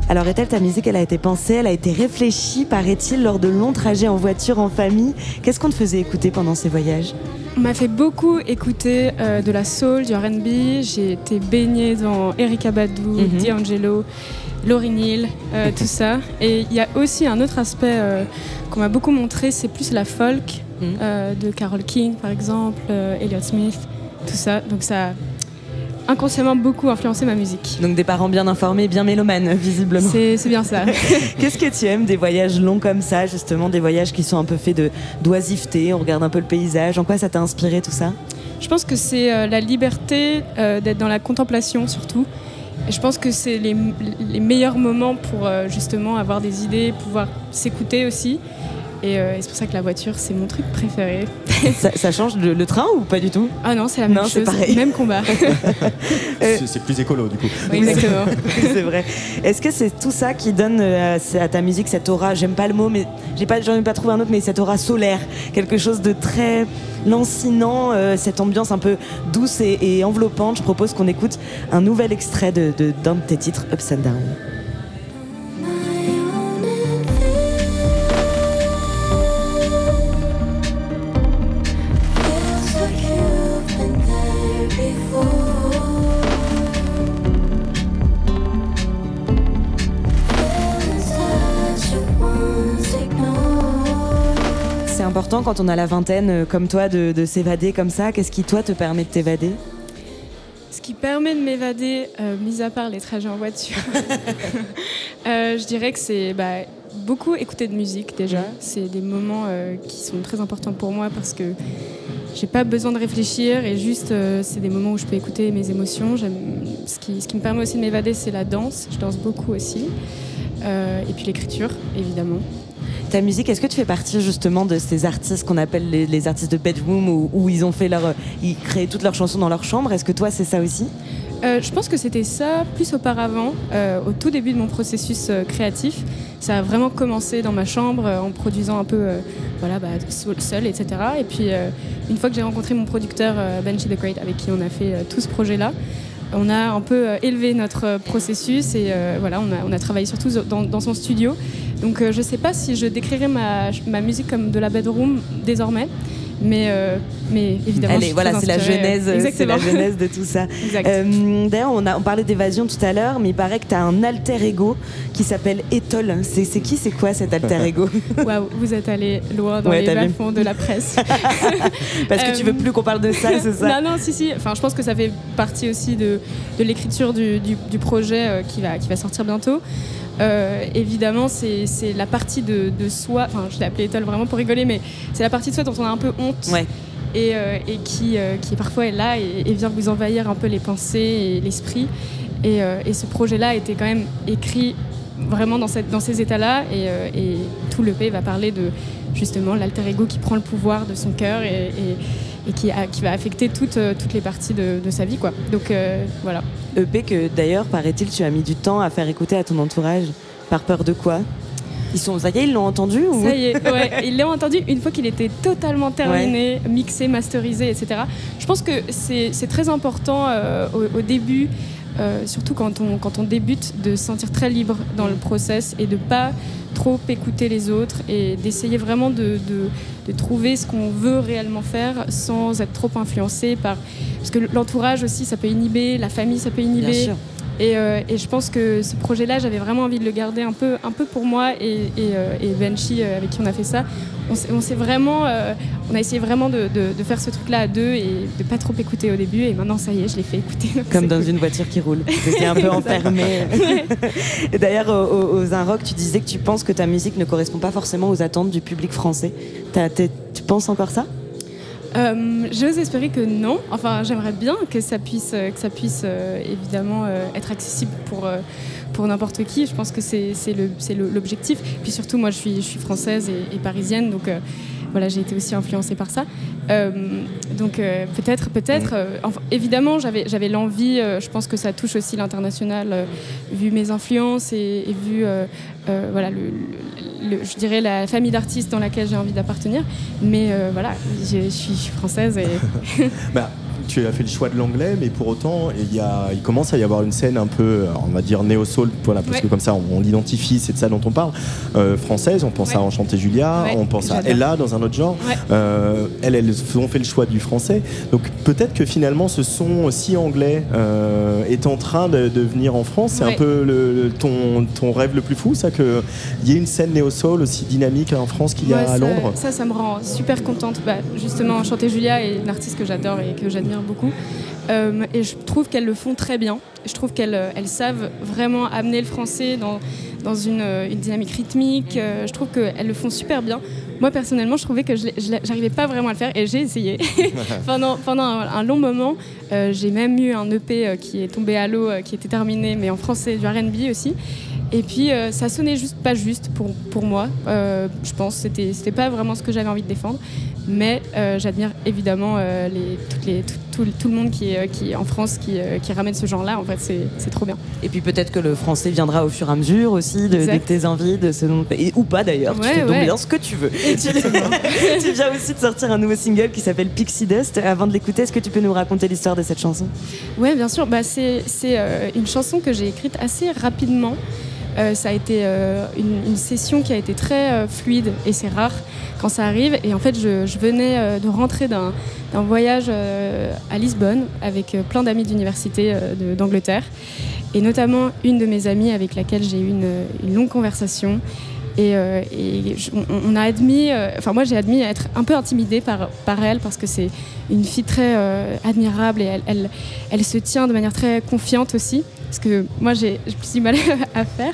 Alors Ethel, ta musique, elle a été pensée, elle a été réfléchie, paraît-il, lors de longs trajets en voiture, en famille. Qu'est-ce qu'on te faisait écouter pendant ces voyages? On m'a fait beaucoup écouter euh, de la soul, du R&B. J'ai été baignée dans Erika Badu, Mhm. D'Angelo, Lauryn Hill, euh, tout ça. Et il y a aussi un autre aspect euh, qu'on m'a beaucoup montré, c'est plus la folk Mhm. de Carole King, par exemple, Elliott Smith, tout ça. Donc ça inconsciemment beaucoup influencé ma musique. Donc des parents bien informés, bien mélomanes, visiblement. C'est bien ça. Qu'est-ce que tu aimes des voyages longs comme ça, justement, des voyages qui sont un peu faits de d'oisiveté, on regarde un peu le paysage. En quoi ça t'a inspiré tout ça? Je pense que c'est euh, la liberté euh, d'être dans la contemplation surtout. Et je pense que c'est les, les meilleurs moments pour euh, justement avoir des idées, pouvoir s'écouter aussi. Et, euh, et c'est pour ça que la voiture, c'est mon truc préféré. ça, ça change le, le train ou pas du tout? Ah non, c'est la même Non, chose, pareil. même combat. C'est c'est plus écolo du coup. Oui, exactement. c'est vrai. Est-ce que c'est tout ça qui donne euh, à ta musique cette aura J'aime pas le mot, mais j'ai pas, j'en ai pas trouvé un autre, mais cette aura solaire, quelque chose de très lancinant, euh, cette ambiance un peu douce et, et enveloppante. Je propose qu'on écoute un nouvel extrait de de- d'un de, tes titres, Ups and Down. Important quand on a la vingtaine, euh, comme toi, de, de s'évader comme ça. Qu'est-ce qui, toi, te permet de t'évader? Ce qui permet de m'évader, euh, mis à part les trajets en voiture, euh, je dirais que c'est bah, beaucoup écouter de musique déjà. C'est des moments euh, qui sont très importants pour moi parce que j'ai pas besoin de réfléchir et juste c'est des moments où je peux écouter mes émotions. Ce qui, ce qui me permet aussi de m'évader, c'est la danse. Je danse beaucoup aussi. Et puis l'écriture, évidemment. Ta musique, est-ce que tu fais partie justement de ces artistes qu'on appelle les, artistes de bedroom où, ils ont fait leur, ils créent toutes leurs chansons dans leur chambre? Est-ce que toi c'est ça aussi? Euh, je pense que c'était ça plus auparavant, euh, au tout début de mon processus euh, créatif. Ça a vraiment commencé dans ma chambre euh, en produisant un peu euh, voilà, bah, seul, etc. Et puis euh, une fois que j'ai rencontré mon producteur euh, Benji the Great avec qui on a fait euh, tout ce projet-là, on a un peu euh, élevé notre euh, processus et euh, voilà, on a, travaillé surtout dans, son studio. Donc je sais pas si je décrirais ma musique comme de la bedroom désormais. Mais, euh, mais évidemment, Allez, voilà, c'est la genèse, c'est la genèse de tout ça. Euh, D'ailleurs, on, a- on parlait d'évasion tout à l'heure, mais il paraît que tu as un alter ego qui s'appelle Ethol. C'est qui, c'est quoi cet alter ego Waouh, vous êtes allé loin dans Ouais, les bas-fonds de la presse. Parce que tu veux Euh, plus qu'on parle de ça, c'est ça Non, non, si, si. Enfin, je pense que ça fait partie aussi de, de l'écriture du, du- du projet qui, va, qui va sortir bientôt. Euh, évidemment, c'est la partie de, de soi, enfin, je l'ai appelé étole vraiment pour rigoler, mais c'est la partie de soi dont on a un peu honte. Ouais. Et, euh, et qui, euh, qui parfois est là et, et vient vous envahir un peu les pensées et l'esprit. Et, euh, et ce projet-là a été quand même écrit vraiment dans, cette, dans ces états-là. Et, tout le pays va parler de justement l'alter ego qui prend le pouvoir de son cœur et, et- qui, a- qui va affecter toutes, euh, toutes les parties de, de sa vie. Quoi. Donc euh, voilà. EP que d'ailleurs, paraît-il, tu as mis du temps à faire écouter à ton entourage. Par peur de quoi? Ils sont, ça y est, ils l'ont entendu ou... Ça y est, ouais, ils l'ont entendu une fois qu'il était totalement terminé, mixé, masterisé, etc. Je pense que c'est c'est très important euh, au, au début, euh, surtout quand on, quand on débute, de se sentir très libre dans le process et de pas trop écouter les autres et d'essayer vraiment de, de- de trouver ce qu'on veut réellement faire sans être trop influencé par... Parce que l'entourage aussi, ça peut inhiber, la famille, ça peut inhiber. Bien sûr. Et, euh, et je pense que ce projet-là, j'avais vraiment envie de le garder un peu, un peu pour moi et, et, euh, euh, avec qui on a fait ça. On s'est- vraiment, euh, on a essayé vraiment de, de- de faire ce truc-là à deux et de pas trop écouter au début. Et maintenant, ça y est, je l'ai fait écouter. Comme dans cool. une voiture qui roule. T'étais un peu enfermé. Et d'ailleurs, au- au- aux Un Rock, tu disais que tu penses que ta musique ne correspond pas forcément aux attentes du public français. Tu penses encore ça? Euh, J'ose espérer que non. Enfin, j'aimerais bien que ça puisse, euh, que ça puisse euh, évidemment euh, être accessible pour, pour n'importe qui. Je pense que c'est l'objectif. Puis surtout, moi, je suis, je suis française et, et parisienne, donc euh, voilà, j'ai été aussi influencée par ça. Euh, donc euh, peut-être, peut-être. enfin, évidemment, j'avais l'envie. je pense que ça touche aussi l'international, vu mes influences et, et vu voilà, le, le- le- je dirais la famille d'artistes dans laquelle j'ai envie d'appartenir. Mais voilà, je, je suis, je suis française et Bah, tu as fait le choix de l'anglais, mais pour autant, il, y a, il commence à y avoir une scène un peu, alors, on va dire néo-soul, voilà, parce Ouais. que comme ça, on, on l'identifie, c'est de ça dont on parle. Euh, française, on pense à Enchanté Julia, Ouais, on pense à. Ella dans un autre genre. Euh, elles, elles ont fait le choix du français. Donc peut-être que finalement, ce son aussi anglais euh, est en train de, de venir en France. C'est un peu le, ton, ton rêve le plus fou, ça, qu'il y ait une scène néo-soul aussi dynamique en France qu'il y a à Londres. Ça, ça me rend super contente. Bah, justement, Chanter Julia est une artiste que j'adore et que j'admire beaucoup. Euh, et je trouve qu'elles le font très bien. Je trouve qu'elles euh, elles savent vraiment amener le français dans, dans une, euh, une dynamique rythmique. Je trouve qu'elles le font super bien. Moi, personnellement, je trouvais que je j'arrivais pas vraiment à le faire et j'ai essayé. pendant pendant un, un long moment, euh, j'ai même eu un EP qui est tombé à l'eau, qui était terminé, mais en français, du RB aussi. Et puis euh, ça sonnait juste pas juste pour, pour moi. Euh, je pense que c'était c'était pas vraiment ce que j'avais envie de défendre. Mais j'admire évidemment les, toutes les, tout- tout le monde qui est, qui en France qui, euh, qui ramène ce genre-là. En fait, c'est trop bien. Et puis peut-être que le français viendra au fur et à mesure aussi de, tes envies, de ce dont- et- ou pas d'ailleurs. tu fais donc ouais. bien ce que tu veux. Tu viens aussi de sortir un nouveau single qui s'appelle Pixie Dust. Avant de l'écouter, est-ce que tu peux nous raconter l'histoire de cette chanson? Ouais, bien sûr. Bah, c'est c'est, euh, une chanson que j'ai écrite assez rapidement. Euh, ça a été euh, une, session qui a été très euh, fluide et c'est rare quand ça arrive. Et en fait, je, venais de rentrer d'un voyage à Lisbonne avec plein d'amis d'université d'Angleterre et notamment une de mes amies avec laquelle j'ai eu une longue conversation. Et, euh, on, a admis, euh, enfin moi j'ai admis être un peu intimidée par, par elle parce que c'est une fille très euh, admirable et elle, elle, se tient de manière très confiante aussi. Parce que moi j'ai plus du mal à faire.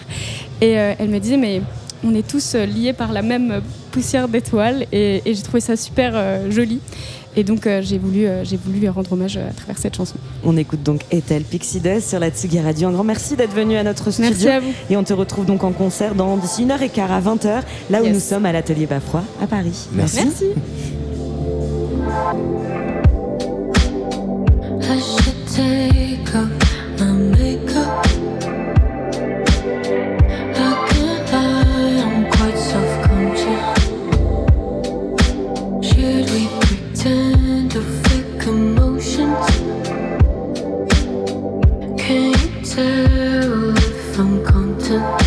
Et elle me disait mais on est tous liés par la même poussière d'étoiles et, j'ai trouvé ça super joli. Et donc euh, j'ai voulu, euh, j'ai voulu lui rendre hommage à travers cette chanson. On écoute donc Ethel Pixie Dust sur la Tsugi Radio. Un grand merci d'être venu à notre studio. Merci à vous. Et on te retrouve donc en concert dans d'ici une heure et quart à 20h, là où Yes. nous sommes à l'atelier Bafroid à Paris. Merci. Merci. I should take off my makeup. to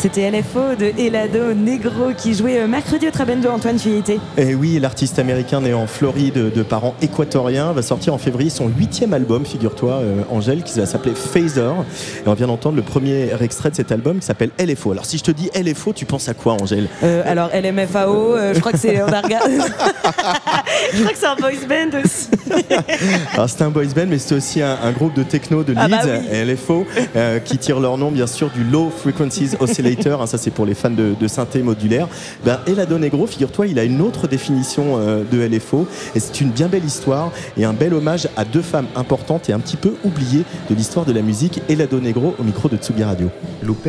C'était LFO de Elado Negro qui jouait euh, mercredi au Trabendo. Antoine, étais Et oui, l'artiste américain né en Floride de parents équatoriens va sortir en février son huitième album, figure-toi, euh, Angèle, qui va s'appeler Phaser. Et on vient d'entendre le premier extrait de cet album qui s'appelle LFO. Alors si je te dis LFO, tu penses à quoi, Angèle? Euh, Alors LMFAO, euh, je crois que c'est je crois que c'est un boys band aussi. Alors c'est un boys band, mais c'est aussi un, un groupe de techno de Leeds, Ah bah oui. LFO, euh, qui tire leur nom bien sûr du Low Frequencies Oscillator. hein, ça c'est pour les fans de, de synthé modulaire. Ben, Elado Negro, figure-toi, il a une autre définition euh, de LFO, et c'est une bien belle histoire et un bel hommage à deux femmes importantes et un petit peu oubliées de l'histoire de la musique. Elado Negro au micro de Tsugi Radio. Lupe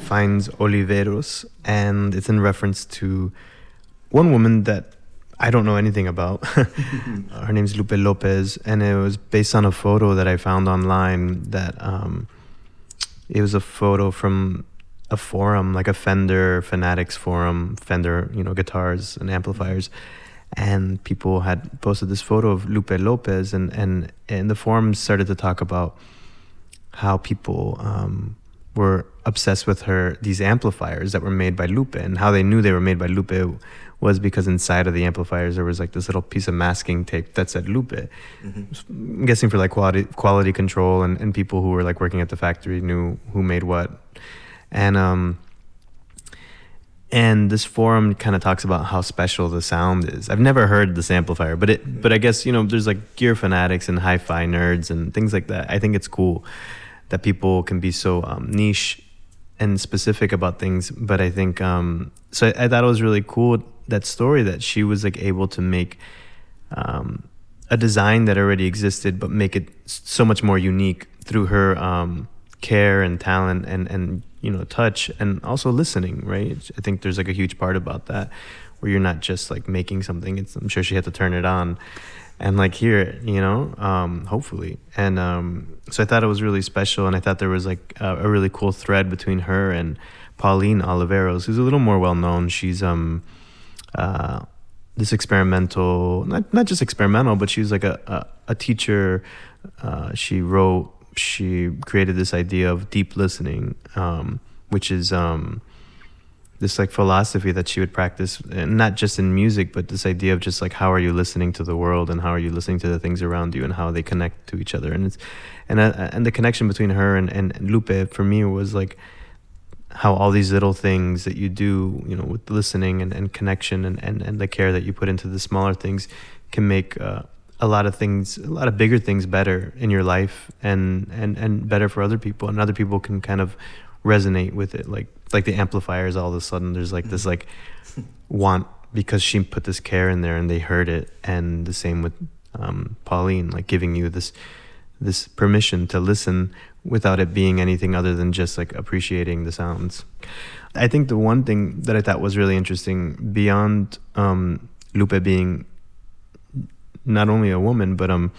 finds Oliveros, and it's in reference to one woman that I don't know anything about. Her name's Lupe Lopez, and it was based on a photo that I found online. That um, it was a photo from a forum, like a Fender Fanatics forum, Fender, you know, guitars and amplifiers. And people had posted this photo of Lupe Lopez, and and and the forums started to talk about how people um, were obsessed with her these amplifiers that were made by Lupe and how they knew they were made by Lupe was because inside of the amplifiers there was like this little piece of masking tape that said Lupe. I'm guessing for like quality quality control and, and people who were like working at the factory knew who made what. And um and this forum kind of talks about how special the sound is. I've never heard this amplifier, but it but I guess you know there's like gear fanatics and hi-fi nerds and things like that. I think it's cool that people can be so um, niche and specific about things. But I think um, so. I, I thought it was really cool that story that she was like able to make um, a design that already existed, but make it so much more unique through her um, care and talent and and you know touch and also listening. Right? I think there's like a huge part about that where you're not just like making something. It's, I'm sure she had to turn it on and like hear it, you know, um, hopefully. And um, so I thought it was really special, and I thought there was like a, a really cool thread between her and Pauline Oliveros, who's a little more well known. She's um, uh, this experimental, not not just experimental, but she's like a a, a teacher. Uh, she wrote, she created this idea of deep listening, um, which is um, this like philosophy that she would practice and not just in music but this idea of just like how are you listening to the world and how are you listening to the things around you and how they connect to each other. And it's and uh, and the connection between her and, and Lupe for me was like how all these little things that you do you know with listening and, and connection and, and, and the care that you put into the smaller things can make uh, a lot of things a lot of bigger things better in your life and and and better for other people and other people can kind of resonate with it. Like like the amplifiers all of a sudden there's like this like want because she put this care in there and they heard it. And the same with um, Pauline like giving you this this permission to listen without it being anything other than just like appreciating the sounds. I think the one thing that I thought was really interesting beyond um, Lupe being not only a woman but um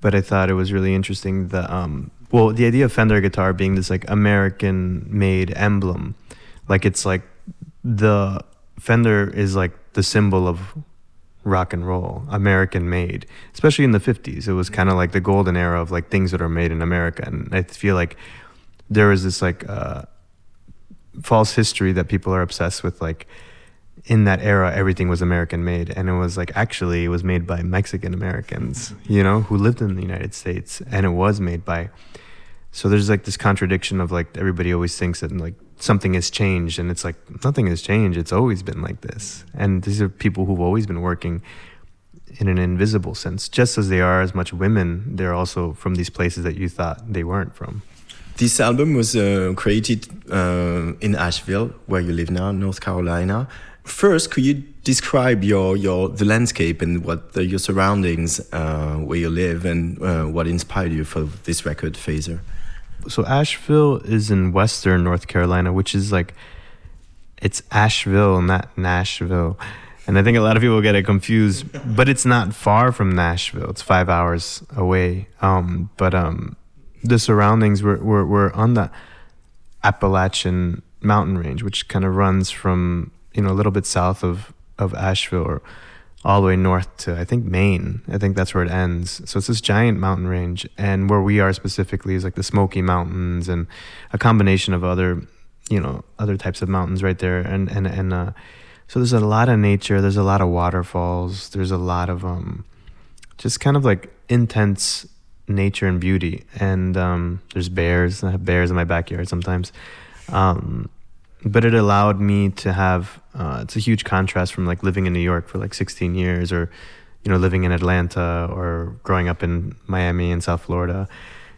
but I thought it was really interesting the um well the idea of Fender guitar being this like American made emblem like it's like the Fender is like the symbol of rock and roll American made especially in the 50s it was kind of like the golden era of like things that are made in America and I feel like there was this like uh false history that people are obsessed with like in that era everything was american made and it was like actually it was made by mexican americans you know who lived in the united states and it was made by so there's like this contradiction of like everybody always thinks that like something has changed and it's like nothing has changed it's always been like this and these are people who've always been working in an invisible sense just as they are as much women they're also from these places that you thought they weren't from This album was uh, created uh, in Asheville, where you live now, North Carolina. First, could you describe your, your the landscape and what the, your surroundings, uh, where you live, and uh, what inspired you for this record, Phaser? so Asheville is in western North Carolina, which is like it's Asheville, not Nashville. And I think a lot of people get it confused, but it's not far from Nashville. It's five hours away. Um, but um, the surroundings were, were, were on the Appalachian mountain range, which kind of runs from, you know, a little bit south of, of Asheville or all the way north to, I think, Maine. I think that's where it ends. So it's this giant mountain range. And where we are specifically is like the Smoky Mountains and a combination of other you know other types of mountains right there, and and and uh, so there's a lot of nature. There's a lot of waterfalls. There's a lot of um, just kind of like intense nature and beauty. And um, there's bears. I have bears in my backyard sometimes. Um, but it allowed me to have. Uh, it's a huge contrast from like living in New York for like 16 years, or you know living in Atlanta, or growing up in Miami and South Florida.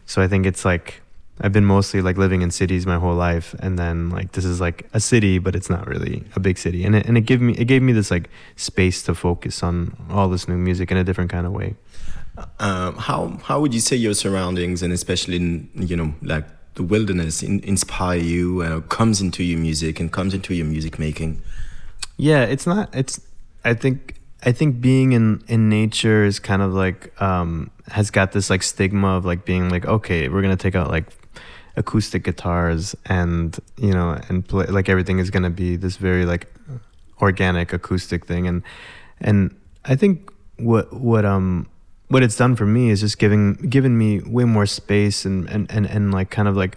So I think it's like I've been mostly like living in cities my whole life, and then like this is like a city, but it's not really a big city, and it and it gave me it gave me this like space to focus on all this new music in a different kind of way. Um, how how would you say your surroundings and especially in you know like the wilderness in, inspire you uh, comes into your music and comes into your music making? Yeah, it's not. It's. I think. I think being in in nature is kind of like um, has got this like stigma of like being like okay, we're gonna take out like acoustic guitars and you know and play like everything is gonna be this very like organic acoustic thing and and I think what what um what it's done for me is just giving given me way more space and and and, and like kind of like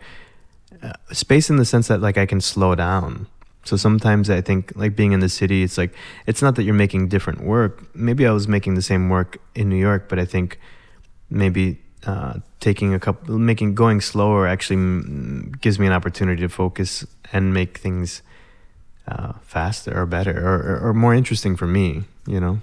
uh, space in the sense that like I can slow down. So sometimes I think like being in the city, it's like it's not that you're making different work. Maybe I was making the same work in New York, but I think maybe uh, taking a couple, making going slower actually mm, gives me an opportunity to focus and make things uh, faster or better or, or, or more interesting for me. You know.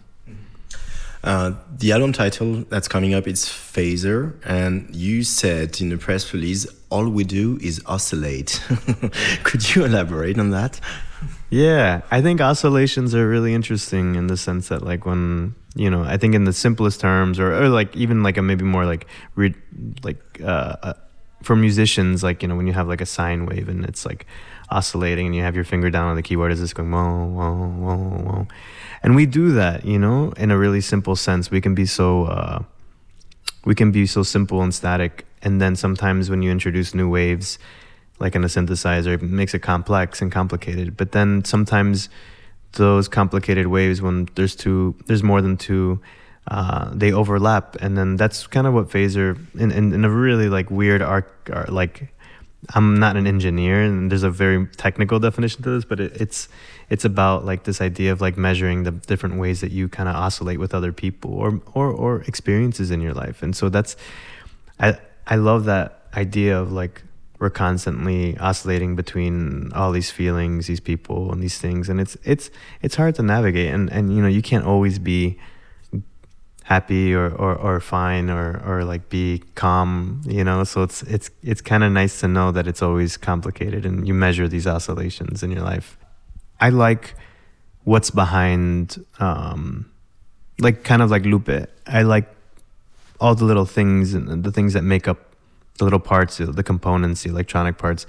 Uh, the album title that's coming up is Phaser, and you said in the press release, "All we do is oscillate." Could you elaborate on that? Yeah, I think oscillations are really interesting in the sense that, like, when you know, I think in the simplest terms, or, or like even like a maybe more like re- like uh, uh, for musicians, like you know, when you have like a sine wave and it's like oscillating, and you have your finger down on the keyboard, is this going whoa whoa whoa whoa, and we do that, you know, in a really simple sense. We can be so uh, we can be so simple and static, and then sometimes when you introduce new waves like in a synthesizer, it makes it complex and complicated. But then sometimes those complicated waves, when there's two, there's more than two, uh, they overlap, and then that's kind of what phaser in, in, in a really like weird arc, ar- like I'm not an engineer, and there's a very technical definition to this, but it, it's it's about like this idea of like measuring the different ways that you kind of oscillate with other people or or or experiences in your life, and so that's I I love that idea of like we're constantly oscillating between all these feelings, these people, and these things, and it's it's it's hard to navigate, and and you know you can't always be happy or, or, or fine or, or like be calm you know? So it's it's it's kind of nice to know that it's always complicated and you measure these oscillations in your life. I like what's behind um like kind of like lupe. I like all the little things and the things that make up the little parts the components the electronic parts.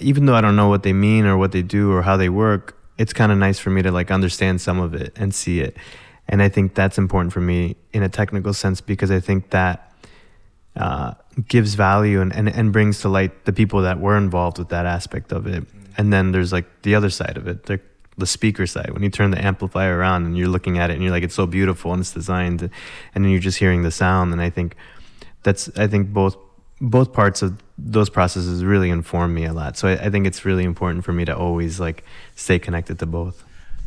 Even though i don't know what they mean or what they do or how they work it's kind of nice for me to like understand some of it and see it and I think that's important for me in a technical sense because I think that uh, gives value and, and, and brings to light the people that were involved with that aspect of it. And then there's like the other side of it, the, the speaker side. When you turn the amplifier around and you're looking at it and you're like, it's so beautiful and it's designed, and then you're just hearing the sound. And I think that's, I think both both parts of those processes really inform me a lot. So I, I think it's really important for me to always like stay connected to both.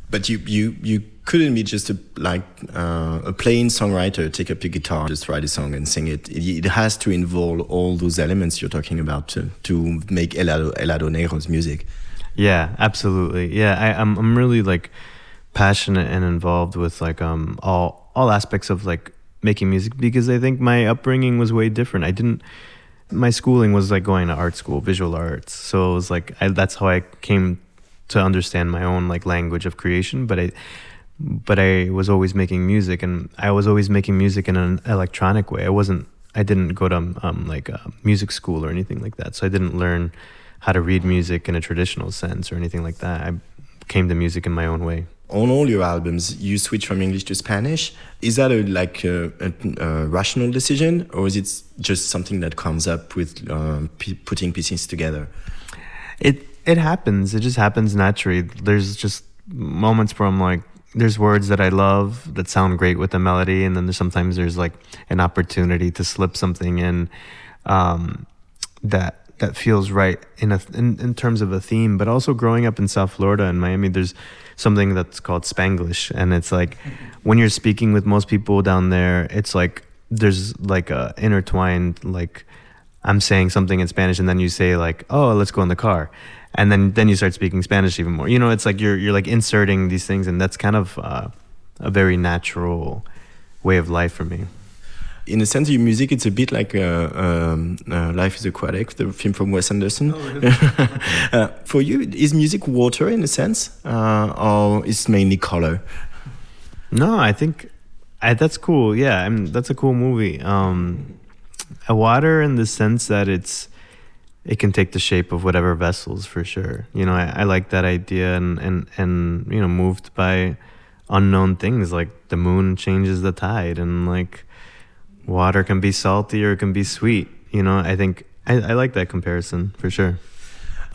But you you you couldn't be just a like uh, a plain songwriter, take up your guitar, just write a song and sing it. It, it has to involve all those elements you're talking about to, to make Helado, Helado Negro's music. Yeah, absolutely. Yeah, I, I'm I'm really like passionate and involved with like um all all aspects of like making music because I think my upbringing was way different. I didn't my schooling was like going to art school, visual arts. So it was like I, that's how I came to understand my own like language of creation. But I but I was always making music, and I was always making music in an electronic way. I wasn't. I didn't go to um, like a music school or anything like that. So I didn't learn how to read music in a traditional sense or anything like that. I came to music in my own way. On all your albums, you switch from English to Spanish. Is that a like a, a, a rational decision, or is it just something that comes up with um, p- putting pieces together? It it happens. It just happens naturally. There's just moments where I'm like, there's words that I love that sound great with the melody, and then there's sometimes there's like an opportunity to slip something in um, that that feels right in a in, in terms of a theme. But also growing up in South Florida and Miami, there's something that's called Spanglish, and it's like when you're speaking with most people down there, it's like there's like a intertwined like I'm saying something in Spanish, and then you say like, "Oh, let's go in the car," and then then you start speaking Spanish even more. You know, it's like you're you're like inserting these things, and that's kind of uh, a very natural way of life for me. In a sense, your music it's a bit like uh, um, uh, Life is Aquatic, the film from Wes Anderson. uh, for you, is music water in a sense, uh, or is mainly color? No, I think I, that's cool. Yeah, I mean, that's a cool movie. Um, a water in the sense that it's it can take the shape of whatever vessels for sure. You know, I, I like that idea and, and and you know moved by unknown things like the moon changes the tide and like water can be salty or it can be sweet. You know, I think I, I like that comparison for sure.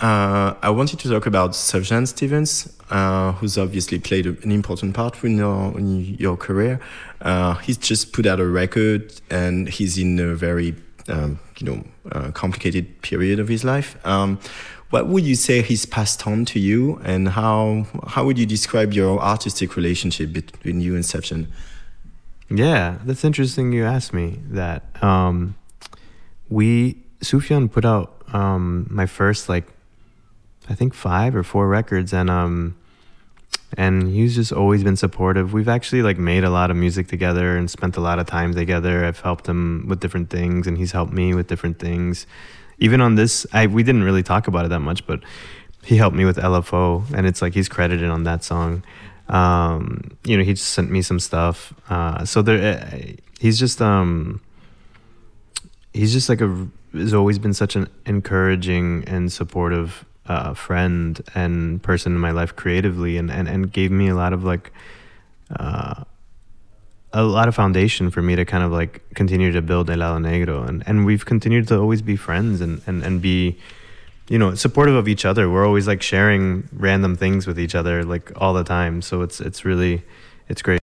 Uh, I wanted to talk about Sufjan Stevens, uh, who's obviously played an important part in your, in your career. Uh, he's just put out a record, and he's in a very, um, you know, complicated period of his life. Um, what would you say he's passed on to you, and how how would you describe your artistic relationship between you and Sufjan? Yeah, that's interesting. You asked me that. Um, we Sufjan put out um, my first like, I think five or four records, and um, and he's just always been supportive. We've actually like made a lot of music together and spent a lot of time together. I've helped him with different things, and he's helped me with different things. Even on this, I we didn't really talk about it that much, but he helped me with LFO, and it's like he's credited on that song. Um, you know, he just sent me some stuff. Uh, so there, uh, he's just um, he's just like a has always been such an encouraging and supportive uh, friend and person in my life creatively, and and and gave me a lot of like. Uh, a lot of foundation for me to kind of like continue to build El Lado Negro. And, and we've continued to always be friends and, and, and be you know supportive of each other. We're always like sharing random things with each other like all the time. So it's it's really it's great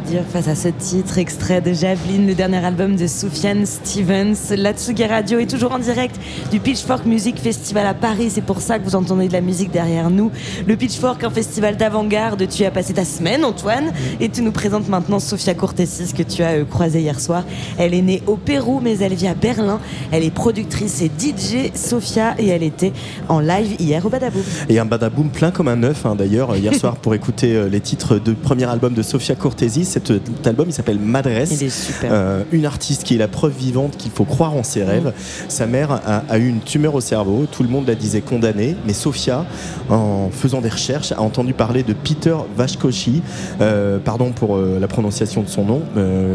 Dire face à ce titre, extrait de Javeline, le dernier album de Soufiane Stevens. La Tsugi Radio est toujours en direct du Pitchfork Music Festival à Paris. C'est pour ça que vous entendez de la musique derrière nous. Le Pitchfork, un festival d'avant-garde. Tu as passé ta semaine, Antoine, et tu nous présentes maintenant Sofia Cortesis que tu as euh, croisée hier soir. Elle est née au Pérou, mais elle vit à Berlin. Elle est productrice et DJ, Sofia, et elle était en live hier au Badaboum. Et un badaboom plein comme un œuf, hein, d'ailleurs, hier soir, pour écouter euh, les titres du premier album de Sofia Cet, euh, cet album, il s'appelle Madresse. Il est super. Euh, une artiste qui est la preuve vivante qu'il faut croire en ses rêves. Sa mère a, a eu une tumeur au cerveau. Tout le monde la disait condamnée. Mais Sofia, en faisant des recherches, a entendu parler de Peter Vashkoshi. Euh, pardon pour euh, la prononciation de son nom,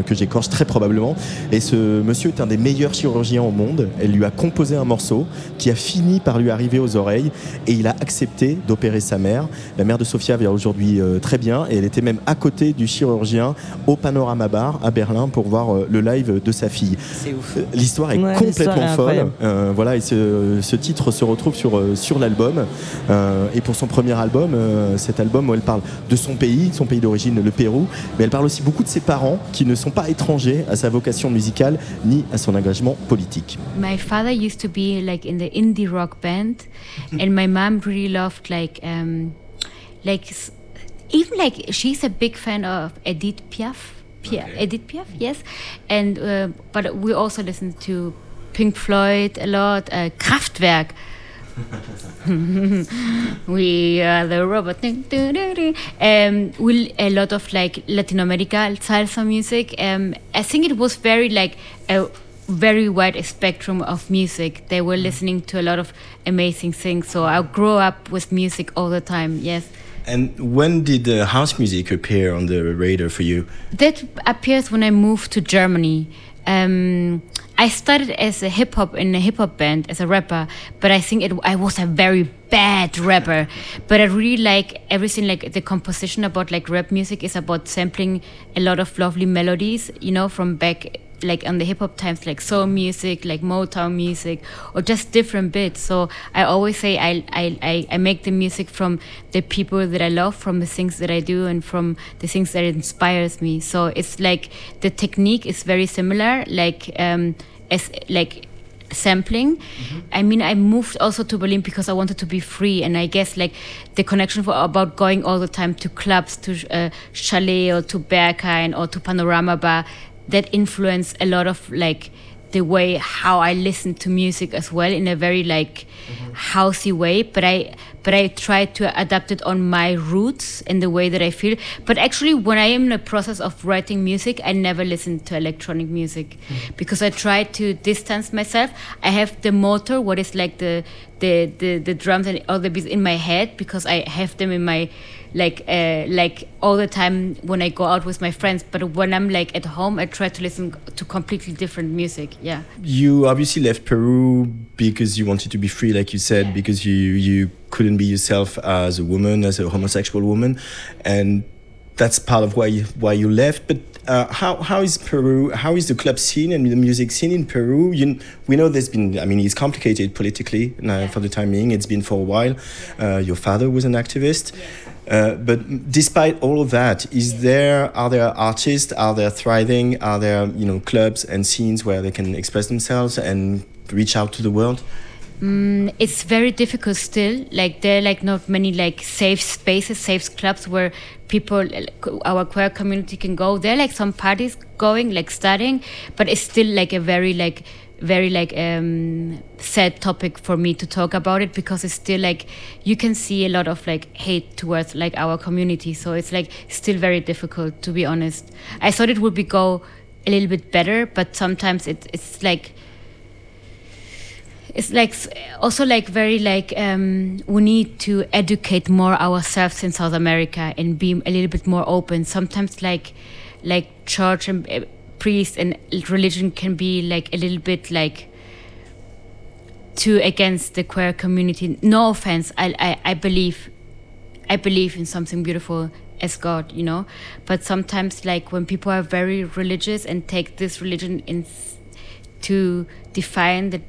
que j'écorche très probablement. Et ce monsieur est un des meilleurs chirurgiens au monde. Elle lui a composé un morceau qui a fini par lui arriver aux oreilles. Et il a accepté d'opérer sa mère. La mère de Sofia va aujourd'hui très bien. Et elle était même à côté du chirurgien au Panorama Bar à Berlin pour voir euh, le live de sa fille. C'est ouf. L'histoire est Ouais, complètement est folle. Euh, voilà, et ce, ce titre se retrouve sur, euh, sur l'album. Euh, et pour son premier album, euh, cet album où elle parle de son pays, son pays d'origine, le Pérou, mais elle parle aussi beaucoup de ses parents qui ne sont pas étrangers à sa vocation musicale ni à son engagement politique. My father used to be like in the indie rock band, and my mom really loved like um, like even like she's a big fan of Edith Piaf. Piaf Edith Piaf, yes, and uh, but we also listen to Pink Floyd a lot, uh, Kraftwerk. we are the robot. Um, we a lot of like Latin America salsa music. Um, I think it was very like a very wide spectrum of music. They were listening to a lot of amazing things. So I grew up with music all the time. Yes. And when did uh, house music appear on the radar for you? That appears when I moved to Germany. Um, I started as a hip hop in a hip hop band as a rapper, but I think it, I was a very bad rapper. But I really like everything, like the composition about like rap music is about sampling a lot of lovely melodies, you know, from back like on the hip hop times, like soul music, like Motown music, or just different bits. So I always say I, I, I, make the music from the people that I love, from the things that I do, and from the things that inspires me. So it's like the technique is very similar, like um, as like sampling. I mean, I moved also to Berlin because I wanted to be free, and I guess like the connection for about going all the time to clubs, to uh, chalet or to Berghain or to Panorama Bar, that influenced a lot of like the way how I listen to music as well in a very like mm-hmm. housey way. But I but I try to adapt it on my roots in the way that I feel. But actually, when I am in the process of writing music, I never listen to electronic music mm-hmm. because I try to distance myself. I have the motor, what is like the the the, the drums and all the beats in my head because I have them in my like uh, like all the time when I go out with my friends. But when I'm like at home, I try to listen to completely different music. Yeah. You obviously left Peru because you wanted to be free, like you said, because you you couldn't be yourself as a woman, as a homosexual woman, and that's part of why you, why you left. But uh, how how is Peru? How is the club scene and the music scene in Peru? You, we know there's been. I mean, it's complicated politically uh, for the time being. It's been for a while. Uh, your father was an activist. Uh, but despite all of that, is there are there artists? Are there thriving? Are there you know clubs and scenes where they can express themselves and reach out to the world? Mm, it's very difficult still. Like there are like not many like safe spaces, safe clubs where people, our queer community can go. There are like some parties going, like starting, but it's still like a very like very like um sad topic for me to talk about it because it's still like you can see a lot of like hate towards like our community so it's like still very difficult to be honest i thought it would be go a little bit better but sometimes it, it's like it's like also like very like um, we need to educate more ourselves in South America and be a little bit more open. Sometimes like like church and uh, priest and religion can be like a little bit like too against the queer community. No offense, I I, I believe I believe in something beautiful as God, you know. But sometimes, like when people are very religious and take this religion in to define the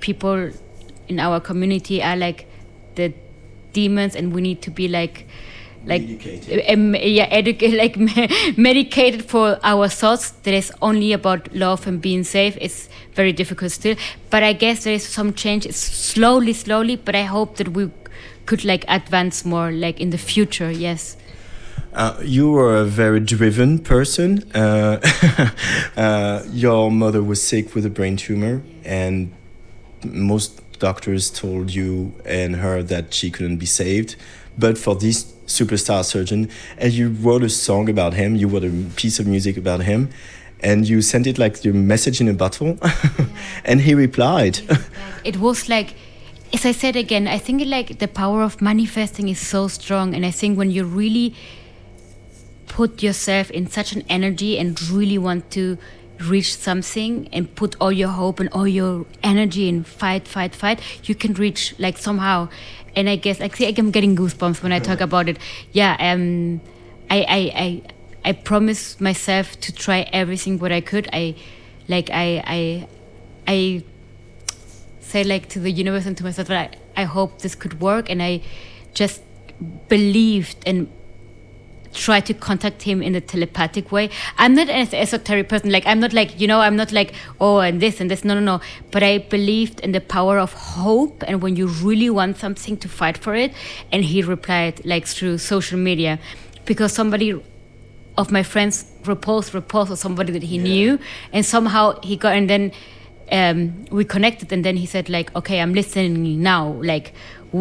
people in our community are like the demons, and we need to be like like um, yeah educate like medicated for our thoughts that is only about love and being safe. It's very difficult still. But i guess there is some change. It's slowly slowly but i hope that we could like advance more like in the future yes. Uh, you were a very driven person. Uh, uh, your mother was sick with a brain tumor, and most doctors told you and her that she couldn't be saved. But for this superstar surgeon, and you wrote a song about him, you wrote a piece of music about him, and you sent it like your message in a bottle, and he replied. it was like as i said again i think like the power of manifesting is so strong and i think when you really put yourself in such an energy and really want to reach something and put all your hope and all your energy and fight fight fight you can reach like somehow and i guess see i'm getting goosebumps when i talk about it. Yeah um i i i, I promised myself to try everything what i could. I like i i i say like to the universe and to myself that I, I hope this could work. And I just believed and tried to contact him in a telepathic way. I'm not an esoteric person. Like I'm not like, you know, I'm not like, oh and this and this. No, no, no. But I believed in the power of hope and when you really want something to fight for it. And he replied like through social media. Because somebody of my friends reposed repost of somebody that he knew and somehow he got and then um, we connected and then he said like okay i'm listening now like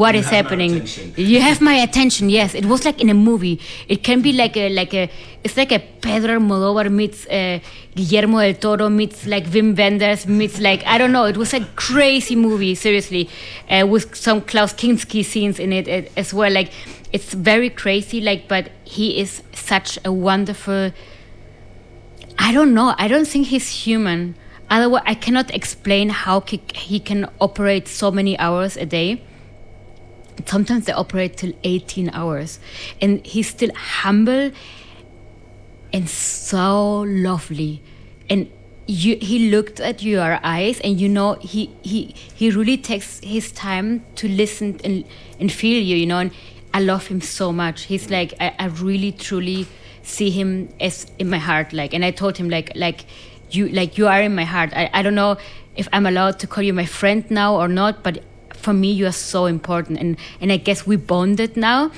what You is happening you have my attention yes it was like in a movie it can be like a like a it's like a pedro almodovar meets uh, guillermo del toro meets like wim wenders meets like i don't know it was a crazy movie seriously uh, with some klaus kinski scenes in it uh, as well like it's very crazy like but he is such a wonderful I don't know. I don't think he's human. Otherwise, I cannot explain how he, he can operate so many hours a day. Sometimes they operate till 18 hours. And he's still humble and so lovely. And you, he looked at your eyes and you know he, he, he really takes his time to listen and, and feel you, you know. And I love him so much. He's like, I, I really, truly see him as in my heart like and i told him like like you like you are in my heart I, I don't know if i'm allowed to call you my friend now or not but for me you are so important. And and i guess we bonded now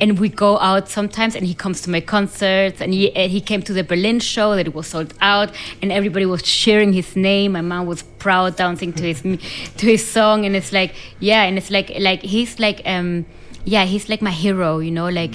and we go out sometimes and he comes to my concerts and he, he came to the berlin show that it was sold out and everybody was cheering his name. My mom was proud dancing to his to his song and it's like yeah and it's like like he's like um yeah he's like my hero you know like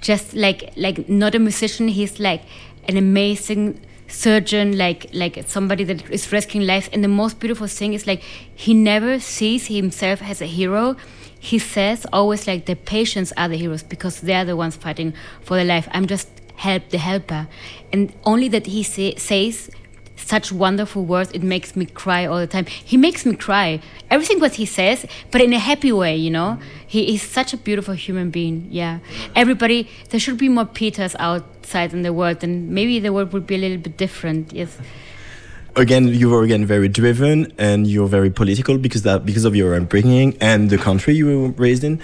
just like like not a musician. He's like an amazing surgeon like like somebody that is rescuing lives and the most beautiful thing is like he never sees himself as a hero. He says always like the patients are the heroes because they're the ones fighting for their life. I'm just help the helper. And only that he say, says such wonderful words. It makes me cry all the time. He makes me cry. Everything what he says, but in a happy way, you know. He is such a beautiful human being. Yeah. Everybody, there should be more Peters outside in the world, and maybe the world would be a little bit different. Yes. again you were again very driven and you're very political because that because of your upbringing and the country you were raised in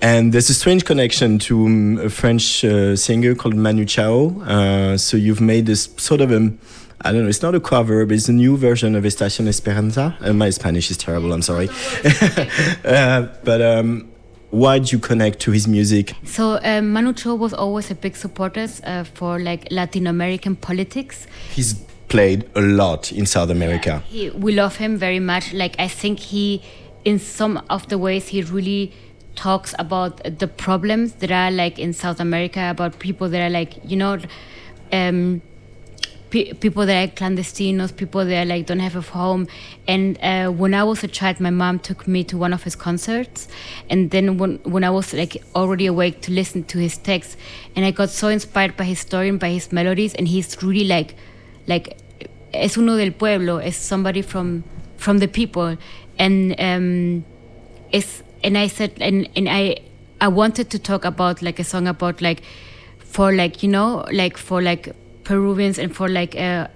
and there's a strange connection to um, a french uh, singer called manu chao uh, so you've made this sort of a I don't know. It's not a cover, but it's a new version of Estación Esperanza. Uh, my Spanish is terrible. I'm sorry. uh, but um, why do you connect to his music? So um, Manu Chao was always a big supporter uh, for like Latin American politics. He's played a lot in South America. He, we love him very much. Like I think he, in some of the ways, he really talks about the problems that are like in South America about people that are like you know, um, pe- people that are clandestinos, people that like don't have a home. And uh, when I was a child, my mom took me to one of his concerts, and then when when I was like already awake to listen to his texts, and I got so inspired by his story and by his melodies, and he's really like, like, es uno del pueblo, es somebody from from the people, and um, it's and I said and and I I wanted to talk about like a song about like for like you know like for like Peruvians and for like uh,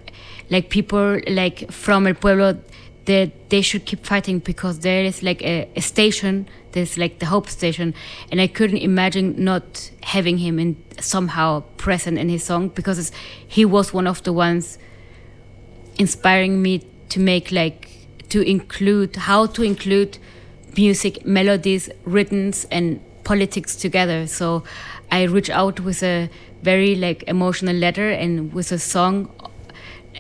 like people like from el pueblo that they should keep fighting because there is like a, a station there's like the hope station and I couldn't imagine not having him in somehow present in his song because he was one of the ones inspiring me to make like to include how to include music melodies rhythms and politics together. So i reached out with a very like emotional letter and with a song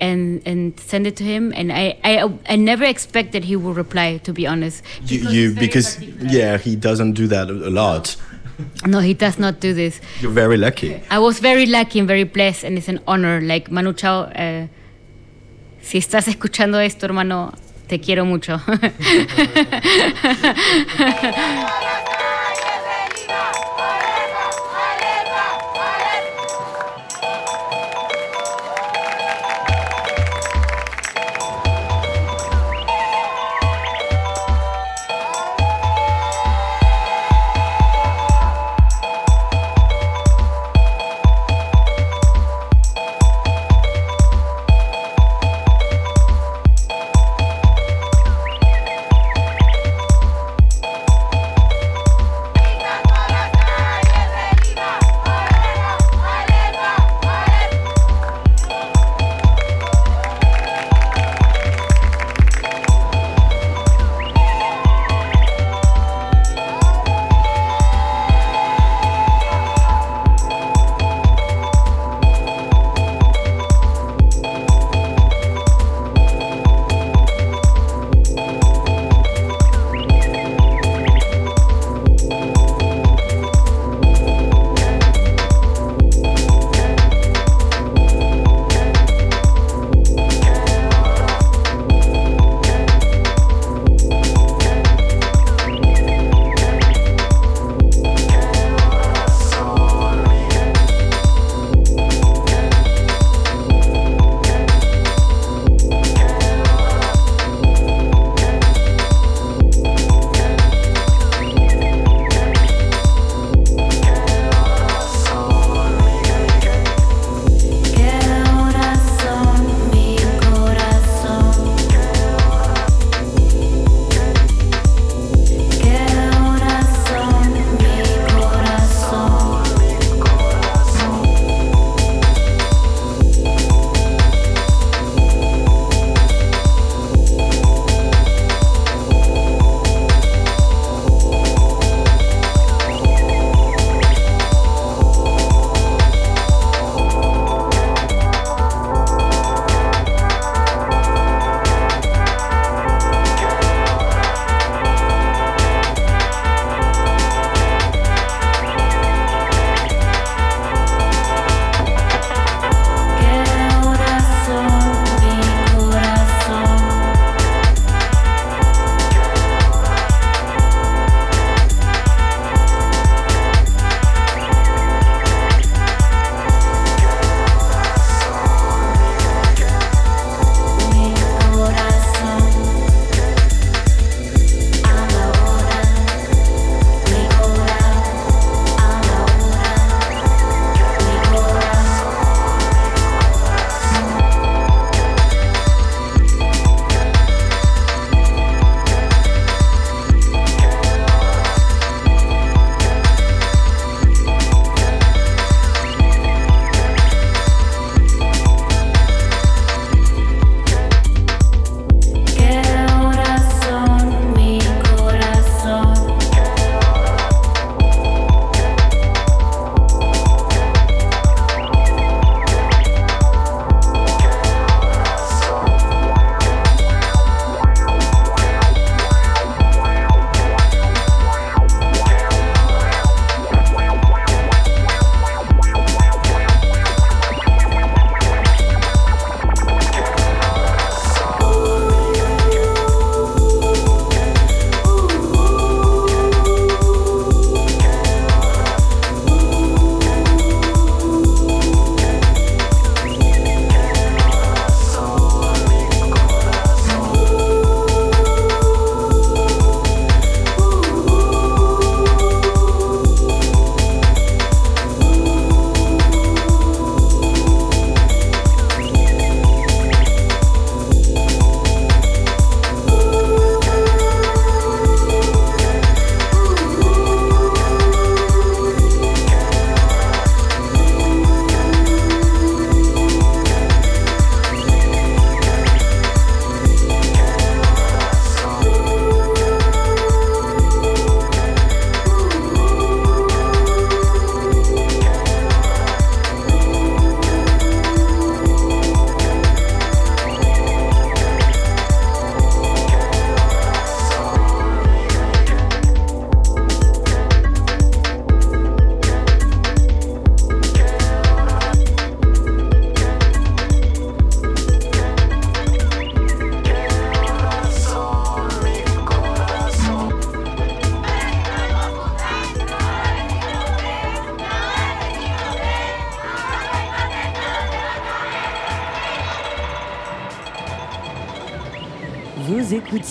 and and send it to him and i i, I never expected he would reply to be honest You, you because yeah, he doesn't do that a a lot. no he does not do this You're very lucky. I was very lucky and very blessed, and it's an honor. Like Manu Chao, uh, si estás escuchando esto, hermano, te quiero mucho.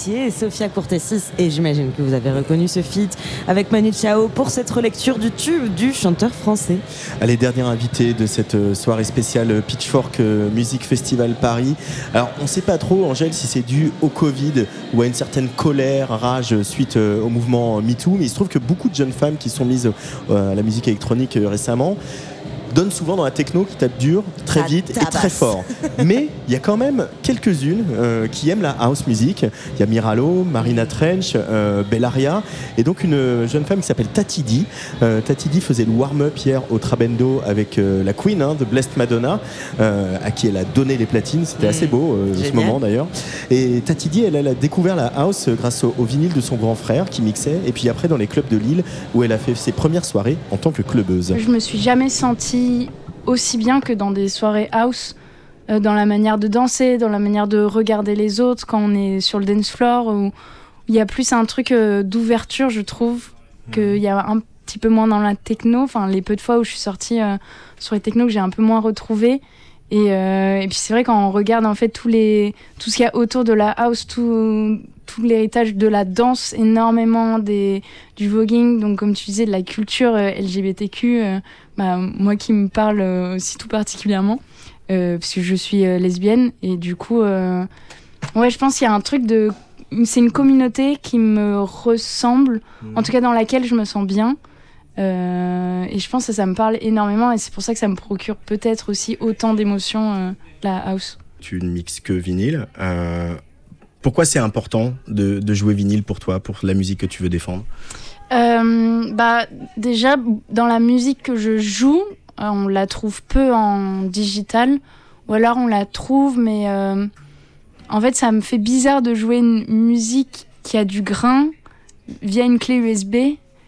Écoutiez Sophia Courtesis et j'imagine que vous avez reconnu ce feat avec Manu Chao pour cette relecture du tube du chanteur français. Allez, dernier invité de cette euh, soirée spéciale euh, Pitchfork euh, Music Festival Paris. Alors, on ne sait pas trop, Angèle, si c'est dû au Covid ou à une certaine colère, rage suite au mouvement MeToo, mais il se trouve que beaucoup de jeunes femmes qui sont mises à la musique électronique récemment donnent souvent dans la techno qui tape dur, très vite et très fort. Mais il y a quand même quelques-unes euh, qui aiment la house music. Il y a Miralo, Marina Trench, euh, Bellaria, et donc une jeune femme qui s'appelle Tatidi. Euh, Tatidi faisait le warm-up hier au Trabendo avec euh, la Queen, hein, de Blessed Madonna, euh, à qui elle a donné les platines. C'était assez beau euh, ce moment d'ailleurs. Et Tatidi, elle, elle a découvert la house grâce au, au vinyle de son grand frère qui mixait, et puis après dans les clubs de Lille où elle a fait ses premières soirées en tant que clubeuse. Je me suis jamais sentie aussi bien que dans des soirées house, euh, dans la manière de danser, dans la manière de regarder les autres quand on est sur le dance floor, où il y a plus un truc euh, d'ouverture, je trouve, qu'il y a un petit peu moins dans la techno. Enfin, les peu de fois où je suis sortie euh, sur les techno que j'ai un peu moins retrouvé. Et, et puis c'est vrai quand on regarde en fait tous les tout ce qu'il y a autour de la house, tout, tout l'héritage de la danse, énormément des, du voguing, donc comme tu disais de la culture euh, LGBTQ, euh, bah, moi qui me parle euh, aussi tout particulièrement, parce que je suis lesbienne et du coup, ouais, je pense qu'il y a un truc de, c'est une communauté qui me ressemble, en tout cas dans laquelle je me sens bien. Euh, et je pense que ça me parle énormément et c'est pour ça que ça me procure peut-être aussi autant d'émotions euh, la house. Tu ne mixes que vinyle. Euh, pourquoi c'est important de, jouer vinyle pour toi, pour la musique que tu veux défendre Euh, bah déjà dans la musique que je joue, euh, on la trouve peu en digital ou alors on la trouve mais euh, en fait ça me fait bizarre de jouer une musique qui a du grain via une clé USB.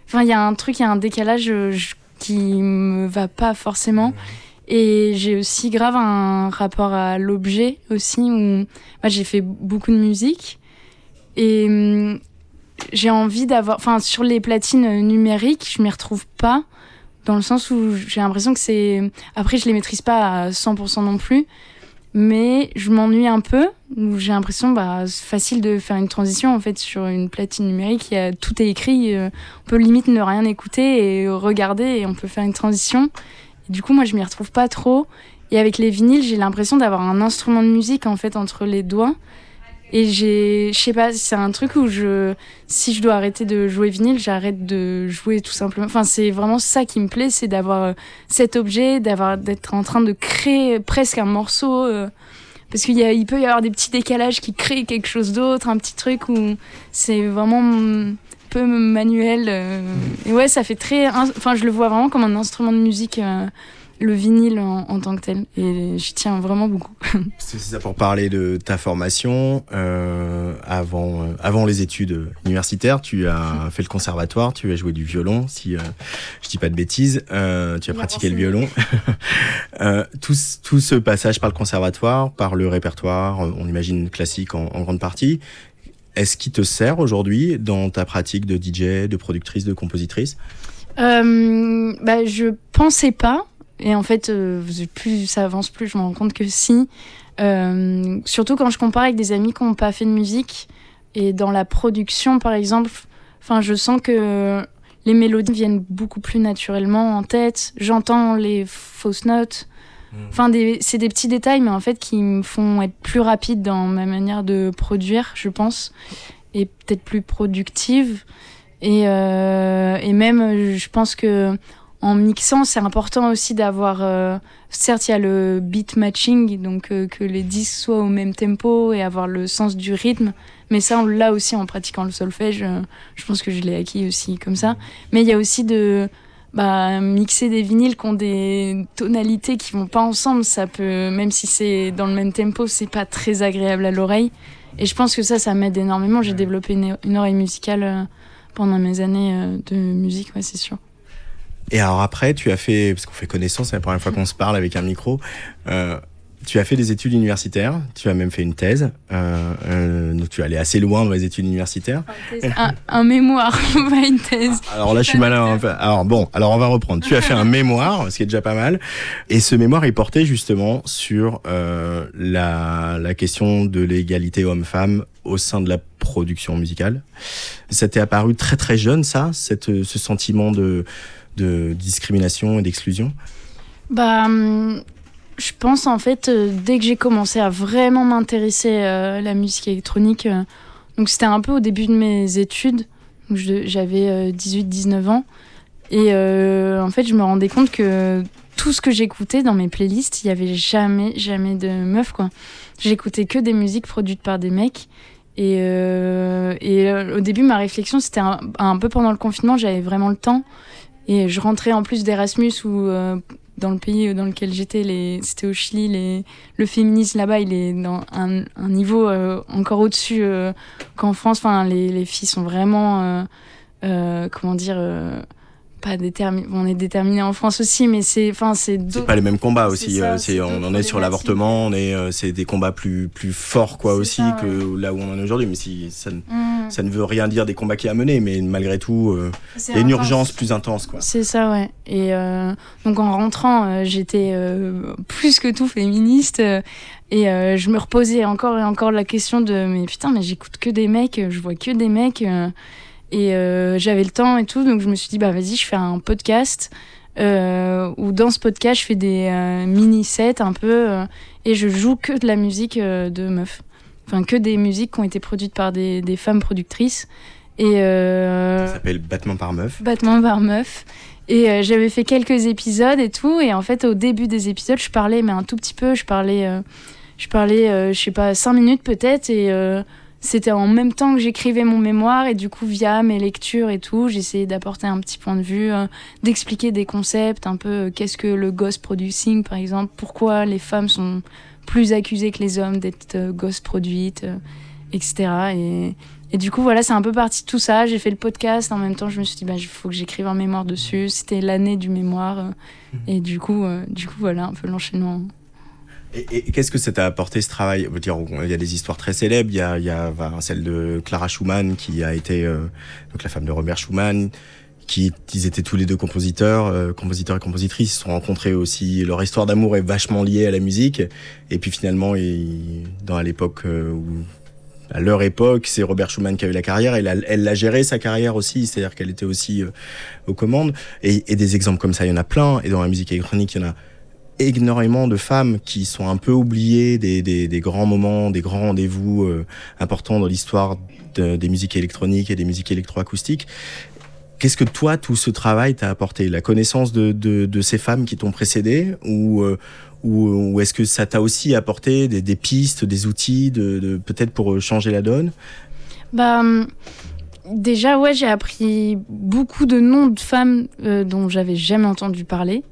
Enfin il y a un truc, il y a un décalage je- qui me va pas forcément. Et j'ai aussi grave un rapport à l'objet aussi où moi j'ai fait beaucoup de musique. Et hum, j'ai envie d'avoir enfin sur les platines numériques je m'y retrouve pas dans le sens où j'ai l'impression que c'est après je les maîtrise pas à 100% non plus mais je m'ennuie un peu où j'ai l'impression bah c'est facile de faire une transition en fait sur une platine numérique. Tout est écrit euh, on peut limite ne rien écouter et regarder et on peut faire une transition du coup moi je m'y retrouve pas trop et avec les vinyles j'ai l'impression d'avoir un instrument de musique en fait entre les doigts et j'ai, je sais pas, c'est un truc où je, si je dois arrêter de jouer vinyle, j'arrête de jouer tout simplement. Enfin, c'est vraiment ça qui me plaît, c'est d'avoir euh, cet objet, d'avoir, d'être en train de créer presque un morceau. euh, parce qu'il y a, peut y avoir des petits décalages qui créent quelque chose d'autre, un petit truc où c'est vraiment peu manuel. euh, et ouais, ça fait très, enfin, je le vois vraiment comme un instrument de musique, euh, le vinyle en, en tant que tel. Et j'y tiens vraiment beaucoup. C'est ça pour parler de ta formation. Euh, avant, euh, avant les études universitaires, tu as fait le conservatoire, tu as joué du violon, si euh, je dis pas de bêtises. Tu as pratiqué le violon. Tout, ce- tout ce passage par le conservatoire, par le répertoire, on imagine classique en, en grande partie, est-ce qu'il te sert aujourd'hui dans ta pratique de DJ, de productrice, de compositrice? Euh, bah, je pensais pas. Et en fait, euh, plus ça avance, plus je me rends compte que si. Euh, surtout quand je compare avec des amis qui n'ont pas fait de musique. Et dans la production, par exemple, enfin, je sens que les mélodies viennent beaucoup plus naturellement en tête. J'entends les fausses notes. Enfin, des- c'est des petits détails, mais en fait, qui me font être plus rapide dans ma manière de produire, je pense, et peut-être plus productive. Et, euh, et même, je pense que en mixant, c'est important aussi d'avoir. euh, certes, il y a le beat matching, donc euh, que les disques soient au même tempo et avoir le sens du rythme. Mais ça, on l'a aussi en pratiquant le solfège. je pense que je l'ai acquis aussi comme ça. Mais il y a aussi de bah, mixer des vinyles qui ont des tonalités qui vont pas ensemble. Ça peut, même si c'est dans le même tempo, c'est pas très agréable à l'oreille. Et je pense que ça, ça m'aide énormément. J'ai développé une, une oreille musicale euh, pendant mes années euh, de musique, ouais, c'est sûr. Et alors après, tu as fait, parce qu'on fait connaissance, c'est la première fois qu'on se parle avec un micro, euh, tu as fait des études universitaires, tu as même fait une thèse, euh, euh, donc tu es allé assez loin dans les études universitaires. Un, un mémoire, pas une thèse. Alors là, je suis malin. peu. Alors bon, alors on va reprendre. Tu as fait un mémoire, ce qui est déjà pas mal. Et ce mémoire est porté justement sur euh, la, la question de l'égalité homme-femme au sein de la production musicale. Ça t'est apparu très très jeune, ça, cette, ce sentiment de, de discrimination et d'exclusion? Bah, hum, je pense en fait, euh, dès que j'ai commencé à vraiment m'intéresser euh, à la musique électronique, euh, donc c'était un peu au début de mes études, j'avais 18-19 ans, et en fait je me rendais compte que tout ce que j'écoutais dans mes playlists, il y avait jamais, jamais de meufs quoi. J'écoutais que des musiques produites par des mecs. Et, et au début, ma réflexion, c'était un, un peu pendant le confinement, j'avais vraiment le temps. Et je rentrais en plus d'Erasmus où dans le pays dans lequel j'étais, c'était au Chili, les, le féminisme là-bas, il est dans un, un niveau euh, encore au-dessus euh, qu'en France. Enfin, les, les filles sont vraiment, euh, euh, comment dire, pas déterminées. on est déterminées en France aussi, mais c'est, enfin, c'est C'est pas les mêmes combats aussi. ça, euh, on en est sur l'avortement, on est euh, c'est des combats plus plus forts quoi aussi ça, que là où on en est aujourd'hui. Mais si ça, ne- Mm. ça ne veut rien dire des combats qu'il y a à mener, mais malgré tout, euh, C'est il y a une intense. urgence plus intense quoi. C'est ça, ouais. Et euh, donc en rentrant, euh, j'étais plus que tout féministe. et je me reposais encore et encore la question de mais putain, mais j'écoute que des mecs, je vois que des mecs. Et euh, j'avais le temps et tout, donc je me suis dit, bah vas-y, je fais un podcast. Euh, où dans ce podcast, je fais des euh, mini-sets un peu. euh, et je joue que de la musique de meufs. Enfin, que des musiques qui ont été produites par des, des femmes productrices. Et. Ça s'appelle Battement par meuf. Battement par meuf. Et j'avais fait quelques épisodes et tout. Et en fait, au début des épisodes, je parlais, mais un tout petit peu. Je parlais, je parlais, je sais pas, cinq minutes peut-être. Et c'était en même temps que j'écrivais mon mémoire. Et du coup, via mes lectures et tout, j'essayais d'apporter un petit point de vue, euh, d'expliquer des concepts, un peu euh, qu'est-ce que le ghost producing, par exemple. Pourquoi les femmes sont plus accusées que les hommes d'être euh, ghost produites, euh, etc. Et. Et du coup, voilà, c'est un peu parti de tout ça. J'ai fait le podcast. En même temps, je me suis dit, bah, il faut que j'écrive un mémoire dessus. C'était l'année du mémoire. euh, Et du coup, du coup, voilà, un peu l'enchaînement. Et, et qu'est-ce que ça t'a apporté ce travail? Dire, Il y a des histoires très célèbres. Il y a, il y a celle de Clara Schumann qui a été euh, donc la femme de Robert Schumann. Qui, ils étaient tous les deux compositeurs, euh, compositeurs et compositrices, ils se sont rencontrés aussi. Leur histoire d'amour est vachement liée à la musique. Et puis finalement, ils, dans l'époque euh, où à leur époque, c'est Robert Schumann qui a eu la carrière. Elle, a- elle l'a géré sa carrière aussi, c'est-à-dire qu'elle était aussi euh, aux commandes. Et, et des exemples comme ça, il y en a plein. Et dans la musique électronique, il y en a énormément de femmes qui sont un peu oubliées des, des, grands moments, des grands rendez-vous euh, importants dans l'histoire de- des musiques électroniques et des musiques électroacoustiques. Qu'est-ce que toi, tout ce travail t'a apporté? La connaissance de, de, ces femmes qui t'ont précédé Ou, euh, ou, ou est-ce que ça t'a aussi apporté des, des pistes, des outils, de, peut-être pour euh, changer la donne? Bah, hum, déjà, ouais, j'ai appris beaucoup de noms de femmes dont j'avais jamais entendu parler.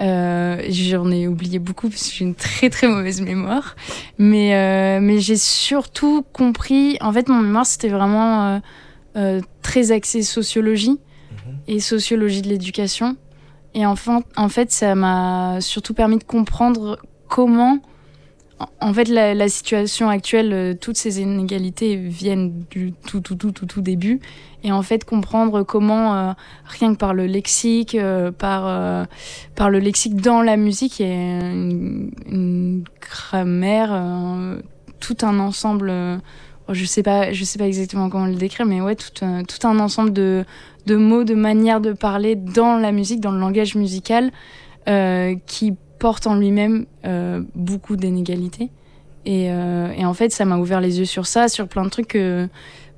Euh, J'en ai oublié beaucoup parce que j'ai une très très mauvaise mémoire. Mais, euh, mais j'ai surtout compris. En fait, mon mémoire, c'était vraiment euh, euh, très axé sociologie et sociologie de l'éducation. Et enfin, en fait, ça m'a surtout permis de comprendre comment en- fait, la, la situation actuelle, euh, toutes ces inégalités viennent du tout, tout, tout, tout, tout début. Et en fait, comprendre comment, euh, rien que par le lexique, euh, par, par le lexique dans la musique, il y a une, une grammaire, tout un ensemble. je sais pas, je sais pas exactement comment le décrire, mais ouais, tout, un- tout un ensemble de, de mots, de manières de parler dans la musique, dans le langage musical, qui porte en lui-même euh, beaucoup d'inégalités. Et, euh, et en fait, ça m'a ouvert les yeux sur ça, sur plein de trucs que,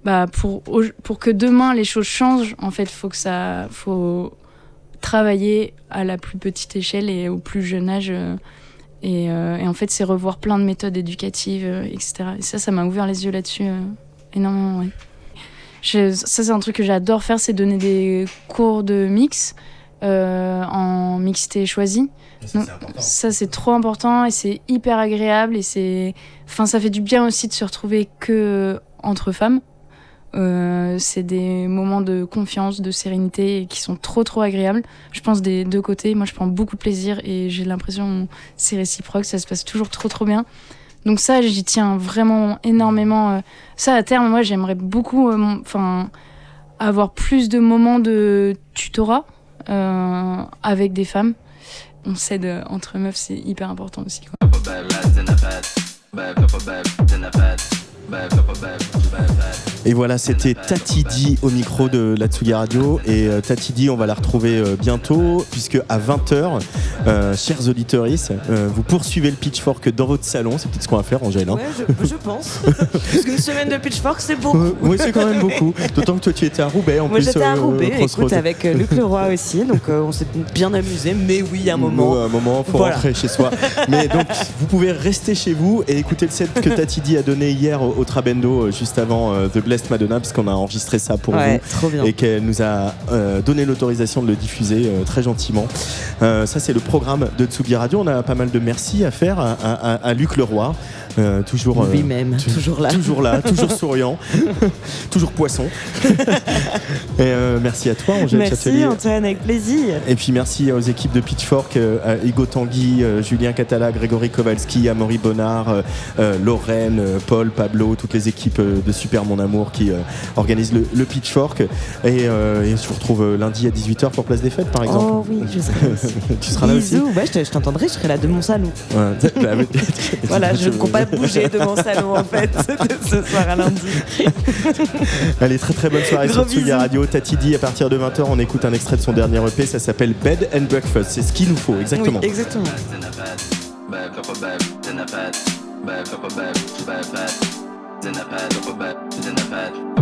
bah, pour, pour que demain les choses changent, en fait, faut que ça, faut travailler à la plus petite échelle et au plus jeune âge. euh, et, en fait, c'est revoir plein de méthodes éducatives, etc. Et ça, ça m'a ouvert les yeux là-dessus euh, énormément, ouais. Ça, c'est un truc que j'adore faire, c'est donner des cours de mix en mixité choisie. Donc, ça, c'est trop important et c'est hyper agréable et c'est, enfin, ça fait du bien aussi de se retrouver que entre femmes. Euh, c'est des moments de confiance, de sérénité qui sont trop trop agréables. Je pense des deux côtés. Moi, je prends beaucoup de plaisir et j'ai l'impression que c'est réciproque. Ça se passe toujours trop trop bien. Donc ça, j'y tiens vraiment énormément. euh. Ça, à terme, moi, j'aimerais beaucoup, euh, enfin, avoir plus de moments de tutorat euh, avec des femmes. On s'aide euh, entre meufs, c'est hyper important aussi. quoi. Et voilà, c'était Tati Di au micro de la Tsugi Radio. Et euh, Tati Di, on va la retrouver euh, bientôt, puisque à 20h, euh, chers auditeurs, vous poursuivez le pitchfork dans votre salon. C'est peut-être ce qu'on va faire, Angèle. hein. Ouais, je, je pense. Parce qu'une semaine de Pitchfork, c'est beaucoup. Euh, oui, c'est quand même beaucoup. D'autant que toi, tu étais à Roubaix en Moi plus. j'étais à euh, Roubaix, écoute, avec euh, Luc Leroy aussi, donc euh, on s'est bien amusé, mais oui, à un moment. À un moment, faut Voilà. rentrer chez soi. Mais donc, vous pouvez rester chez vous et écouter le set que Tati Di a donné hier au, au Trabendo, euh, juste avant euh, The Blessed Madonna, parce qu'on a enregistré ça pour Ouais, vous. trop bien. Et qu'elle nous a euh, donné l'autorisation de le diffuser euh, très gentiment. Euh, ça, c'est le programme de Tsugi Radio. On a pas mal de merci à faire à, à- à- à Luc Leroy. toujours Lui-même, toujours là. toujours là, toujours souriant, toujours poisson. Et merci à toi, Angèle Merci Châtelier. Antoine, avec plaisir. Et puis merci aux équipes de Pitchfork, à Hugo Tanguy, Julien Catala, Grégory Kowalski, Amaury Bonnard, Lorraine, Paul, Pablo, toutes les équipes de Super Mon Amour qui euh, organisent le, le Pitchfork. Et, euh, et je vous retrouve euh, lundi à 18h pour Place des Fêtes par exemple. Oh oui, je serai aussi. tu seras là aussi Bisous, ouais, je te- je t'entendrai, je serai là de mon salon. Ouais, bah. Voilà, je ne compte pas bouger de mon salon en fait, ce soir à lundi. Allez, très très bonne soirée Gros sur Tsugi. Radio. Tati dit à partir de 20h, on écoute un extrait de son dernier EP, ça s'appelle Bed and Breakfast. C'est ce qu'il nous faut, exactement. Oui, exactement. in the bed, up a bed, in the bed.